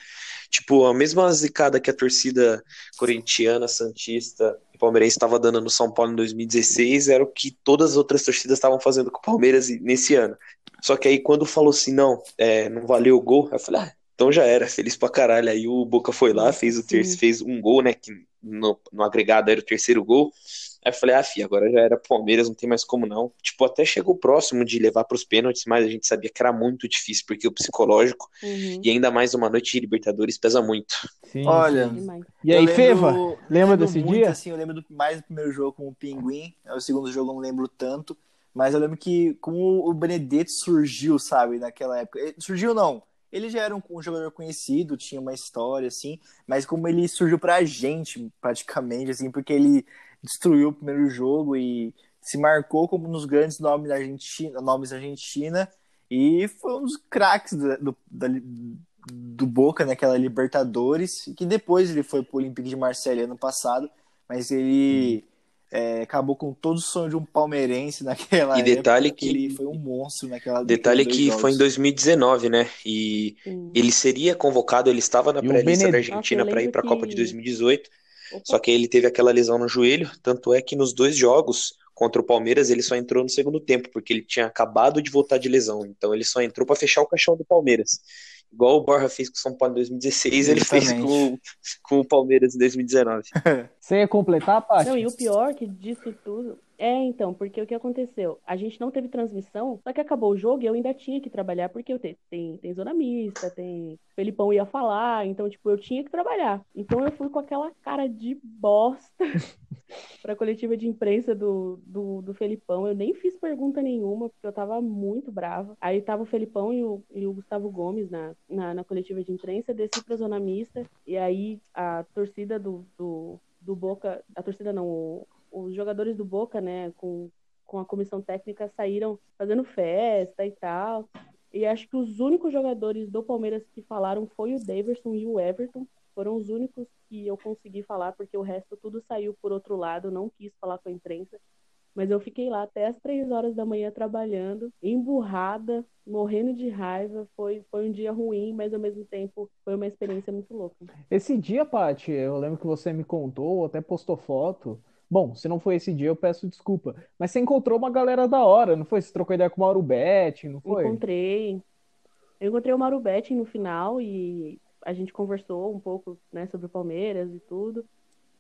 Tipo, a mesma zicada que a torcida corintiana, santista e palmeirense estava dando no São Paulo em 2016 era o que todas as outras torcidas estavam fazendo com o Palmeiras nesse ano. Só que aí quando falou assim, não, é, não valeu o gol, eu falei, ah, então já era, feliz pra caralho. Aí o Boca foi lá, fez o terceiro, fez um gol, né, que no, no agregado era o terceiro gol. Aí eu falei, ah, fi, agora já era Palmeiras, não tem mais como não. Tipo, até chegou próximo de levar para os pênaltis, mas a gente sabia que era muito difícil, porque o psicológico, uhum. e ainda mais uma noite de Libertadores, pesa muito. Sim, Olha, sim. e aí, lembro, Feva, lembra desse muito, dia? Assim, eu lembro do, mais do primeiro jogo com o Pinguim, o segundo jogo eu não lembro tanto, mas eu lembro que como o Benedetto surgiu, sabe, naquela época. Surgiu não, ele já era um, um, jogador conhecido, tinha uma história, assim, mas como ele surgiu pra gente, praticamente, assim, porque ele destruiu o primeiro jogo e se marcou como um dos grandes nomes da Argentina, nomes da Argentina e foi um dos craques do, da, do Boca naquela Libertadores, que depois ele foi para o Olympique de Marseille ano passado, mas ele é, acabou com todo o sonho de um palmeirense naquela e detalhe época, que ele foi um monstro naquela detalhe que jogos. foi em 2019 né? E ele seria convocado ele estava na pré-lista da Argentina para ir para a que... Copa de 2018 só que ele teve aquela lesão no joelho, tanto é que nos dois jogos contra o Palmeiras ele só entrou no segundo tempo, porque ele tinha acabado de voltar de lesão. Então ele só entrou para fechar o caixão do Palmeiras. Igual o Borja fez com o São Paulo em 2016, ele fez com, com o Palmeiras em 2019. Você ia completar, Paty? Não, e o pior que disso tudo é, então, porque o que aconteceu? A gente não teve transmissão, só que acabou o jogo e eu ainda tinha que trabalhar, porque eu te, tem, tem zona mista, tem. Felipão ia falar, então, tipo, eu tinha que trabalhar. Então eu fui com aquela cara de bosta (laughs) pra coletiva de imprensa do, do, do Felipão. Eu nem fiz pergunta nenhuma, porque eu tava muito brava. Aí tava o Felipão e o, e o Gustavo Gomes na, na, na coletiva de imprensa, desci pra zona mista, e aí a torcida do, do, do Boca, a torcida não, os jogadores do Boca, né, com, com a comissão técnica, saíram fazendo festa e tal. E acho que os únicos jogadores do Palmeiras que falaram foi o Daverson e o Everton. Foram os únicos que eu consegui falar, porque o resto tudo saiu por outro lado, não quis falar com a imprensa. Mas eu fiquei lá até as três horas da manhã trabalhando, emburrada, morrendo de raiva. Foi, foi um dia ruim, mas ao mesmo tempo foi uma experiência muito louca. Esse dia, Paty, eu lembro que você me contou, até postou foto. Bom, se não foi esse dia, eu peço desculpa. Mas você encontrou uma galera da hora, não foi? Você trocou ideia com o Mauro Betting, não foi? Encontrei. Eu encontrei o Mauro Betting no final e a gente conversou um pouco né, sobre o Palmeiras e tudo.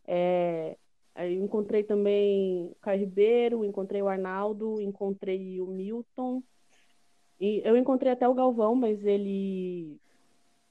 É, aí eu encontrei também o Caio Ribeiro, encontrei o Arnaldo, encontrei o Milton. E eu encontrei até o Galvão, mas ele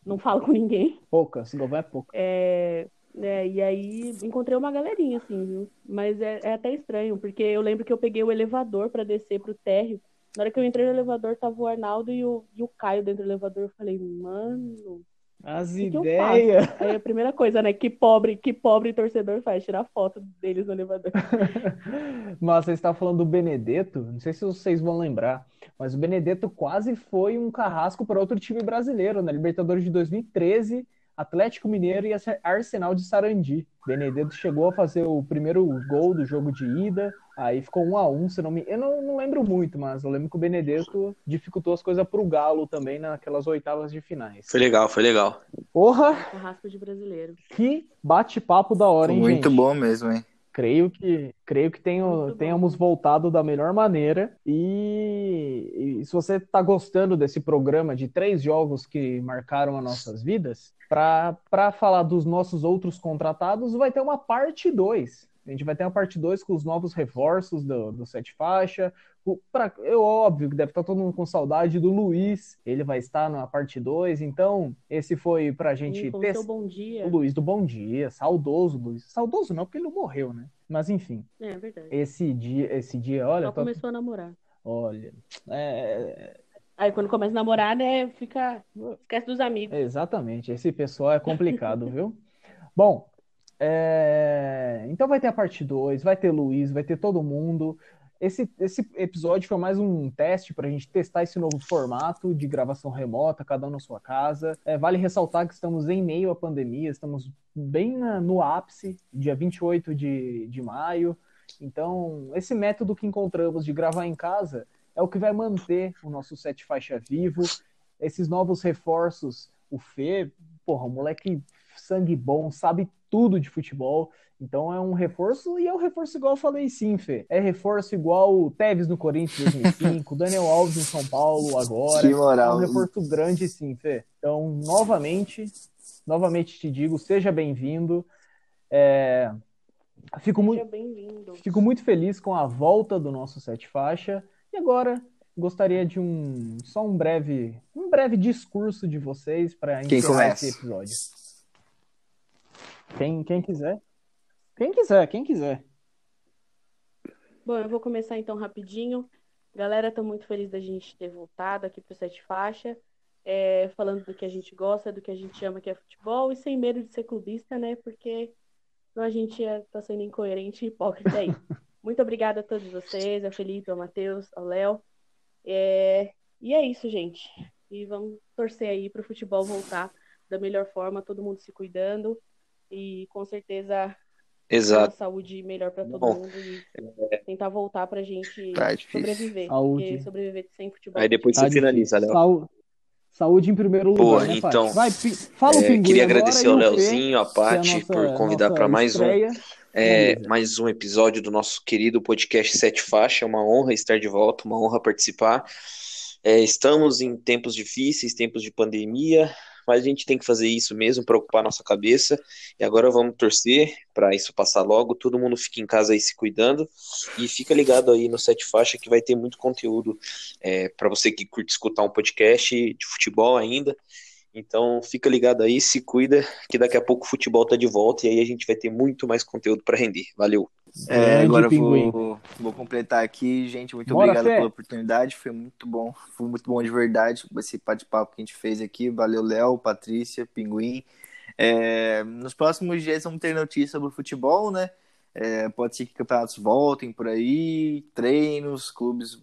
não falo com ninguém. Pouca, se não é pouca. É, é, e aí encontrei uma galerinha, assim, viu? Mas é, é até estranho, porque eu lembro que eu peguei o elevador para descer pro térreo. Na hora que eu entrei no elevador, tava o Arnaldo e o, e o Caio dentro do elevador. Eu falei, mano. As ideias. Aí a primeira coisa, né? Que pobre, que pobre torcedor faz, tirar foto deles no elevador. (laughs) Mas você está falando do Benedetto, não sei se vocês vão lembrar, mas o Benedetto quase foi um carrasco para outro time brasileiro, na Libertadores de 2013, Atlético Mineiro e Arsenal de Sarandi. Benedetto chegou a fazer o primeiro gol do jogo de ida, aí ficou um a um, se não me... Eu não, não lembro muito, mas eu lembro que o Benedetto dificultou as coisas para o Galo também naquelas oitavas de finais. Foi legal, foi legal. Porra, Carrasco de brasileiro. que bate-papo da hora, hein, Muito gente? bom mesmo, hein? Creio que, creio que tenho, tenhamos voltado da melhor maneira. E, e se você está gostando desse programa de três jogos que marcaram as nossas vidas, para falar dos nossos outros contratados, vai ter uma parte 2. A gente vai ter uma parte 2 com os novos reforços do, do Sete Faixa. O- Pra, eu, óbvio que deve estar todo mundo com saudade do Luiz. Ele vai estar na parte 2. Então, esse foi pra gente ter. seu bom dia. O Luiz do Bom Dia, saudoso Luiz. Saudoso não, porque ele não morreu, né? Mas enfim, É verdade. esse dia, esse dia, olha, Só tá- começou a namorar. olha, é, Aí quando começa a namorar, né, fica. Esquece dos amigos. exatamente, esse pessoal é complicado, (laughs) viu? Bom, é, então vai ter a parte 2, vai ter Luiz, vai ter todo mundo. Esse, esse episódio foi mais um teste para a gente testar esse novo formato de gravação remota, cada um na sua casa. É, vale ressaltar que estamos em meio à pandemia, estamos bem na- no ápice, dia 28 de, de maio. Então, esse método que encontramos de gravar em casa é o que vai manter o nosso set faixa vivo. Esses novos reforços, o Fê, porra, um moleque sangue bom, sabe tudo de futebol. Então é um reforço, e é um reforço igual eu falei sim, Fê. É reforço igual o Tevez no Corinthians em 2005, (laughs) Daniel Alves no São Paulo agora. Que É um moral. reforço grande sim, Fê. Então, novamente, novamente te digo, seja bem-vindo. É, Fico muito, Seja bem-vindo. Fico muito feliz com a volta do nosso Sete Faixa. E agora gostaria de um só um breve um breve discurso de vocês para Quem encerrar começa? esse episódio. Quem, quem quiser. Quem quiser, quem quiser. Bom, eu vou começar então rapidinho. Galera, tô muito feliz da gente ter voltado aqui pro Sete Faixa, é, falando do que a gente gosta, do que a gente ama, que é futebol, e sem medo de ser clubista, né? Porque senão a gente ia tá sendo incoerente e hipócrita aí. (laughs) Muito obrigada a todos vocês, ao Felipe, ao Matheus, ao Léo. É, e é isso, gente. E vamos torcer aí pro futebol voltar da melhor forma, todo mundo se cuidando. E com certeza Exato. saúde melhor para todo Bom, mundo e tentar voltar pra gente Tá difícil. sobreviver. Saúde. Porque sobreviver sem futebol. Aí depois Tá você difícil. finaliza, Léo. Sau- Saúde em primeiro lugar, Boa, né, então, Vai, fala o É, queria agradecer ao o Fê, Leozinho, a é a Paty, por convidar para mais um. É, mais um episódio do nosso querido podcast Sete Faixa. É uma honra estar de volta, uma honra participar. É, estamos em tempos difíceis, tempos de pandemia, mas a gente tem que fazer isso mesmo para ocupar nossa cabeça. E agora vamos torcer para isso passar logo. Todo mundo fica em casa aí se cuidando e fica ligado aí no Sete Faixa que vai ter muito conteúdo para você que curte escutar um podcast de futebol ainda. Então fica ligado aí, se cuida, que daqui a pouco o futebol tá de volta e aí a gente vai ter muito mais conteúdo para render. Valeu. É, Grande agora pinguim. vou, vou completar aqui, gente. Muito Bora, obrigado Fê. pela oportunidade. Foi muito bom. Foi muito bom de verdade esse bate-papo que a gente fez aqui. Valeu, Léo, Patrícia, Pinguim. É, nos próximos dias vamos ter notícias sobre o futebol, né? É, pode ser que campeonatos voltem por aí, treinos, clubes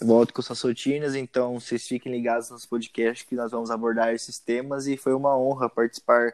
voltem com suas rotinas. Então, vocês fiquem ligados nos podcasts que nós vamos abordar esses temas. E foi uma honra participar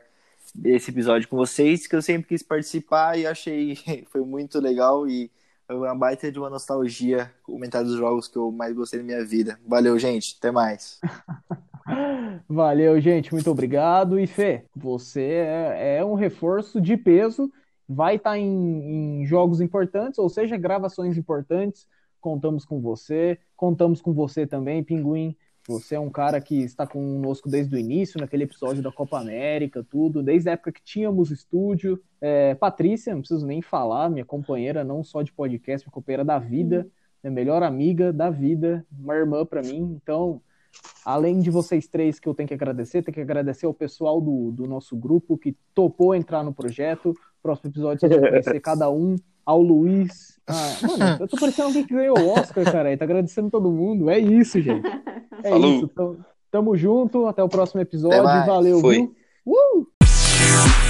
desse episódio com vocês, que eu sempre quis participar e achei (laughs) foi muito legal e foi uma baita de uma nostalgia comentar dos jogos que eu mais gostei da minha vida. Valeu, gente. Até mais. (laughs) Valeu, gente. Muito obrigado. E Fê, você é, é um reforço de peso. Vai estar em, em jogos importantes, ou seja, gravações importantes. Contamos com você. Contamos com você também, Pinguim. Você é um cara que está conosco desde o início, naquele episódio da Copa América, tudo, desde a época que tínhamos estúdio. É, Patrícia, não preciso nem falar, minha companheira, não só de podcast, minha companheira da vida, minha melhor amiga da vida, uma irmã para mim. Então, Além de vocês três que eu tenho que agradecer, tenho que agradecer ao pessoal do, do nosso grupo que topou entrar no projeto. Próximo episódio vocês vai ser (laughs) cada um. Ao Luiz. Ah, mano, eu tô parecendo alguém que ganhou o Oscar, cara. E tá agradecendo todo mundo. É isso, gente. É Falou. isso. Tamo, tamo junto. Até o próximo episódio. Valeu, Foi. viu? Uh!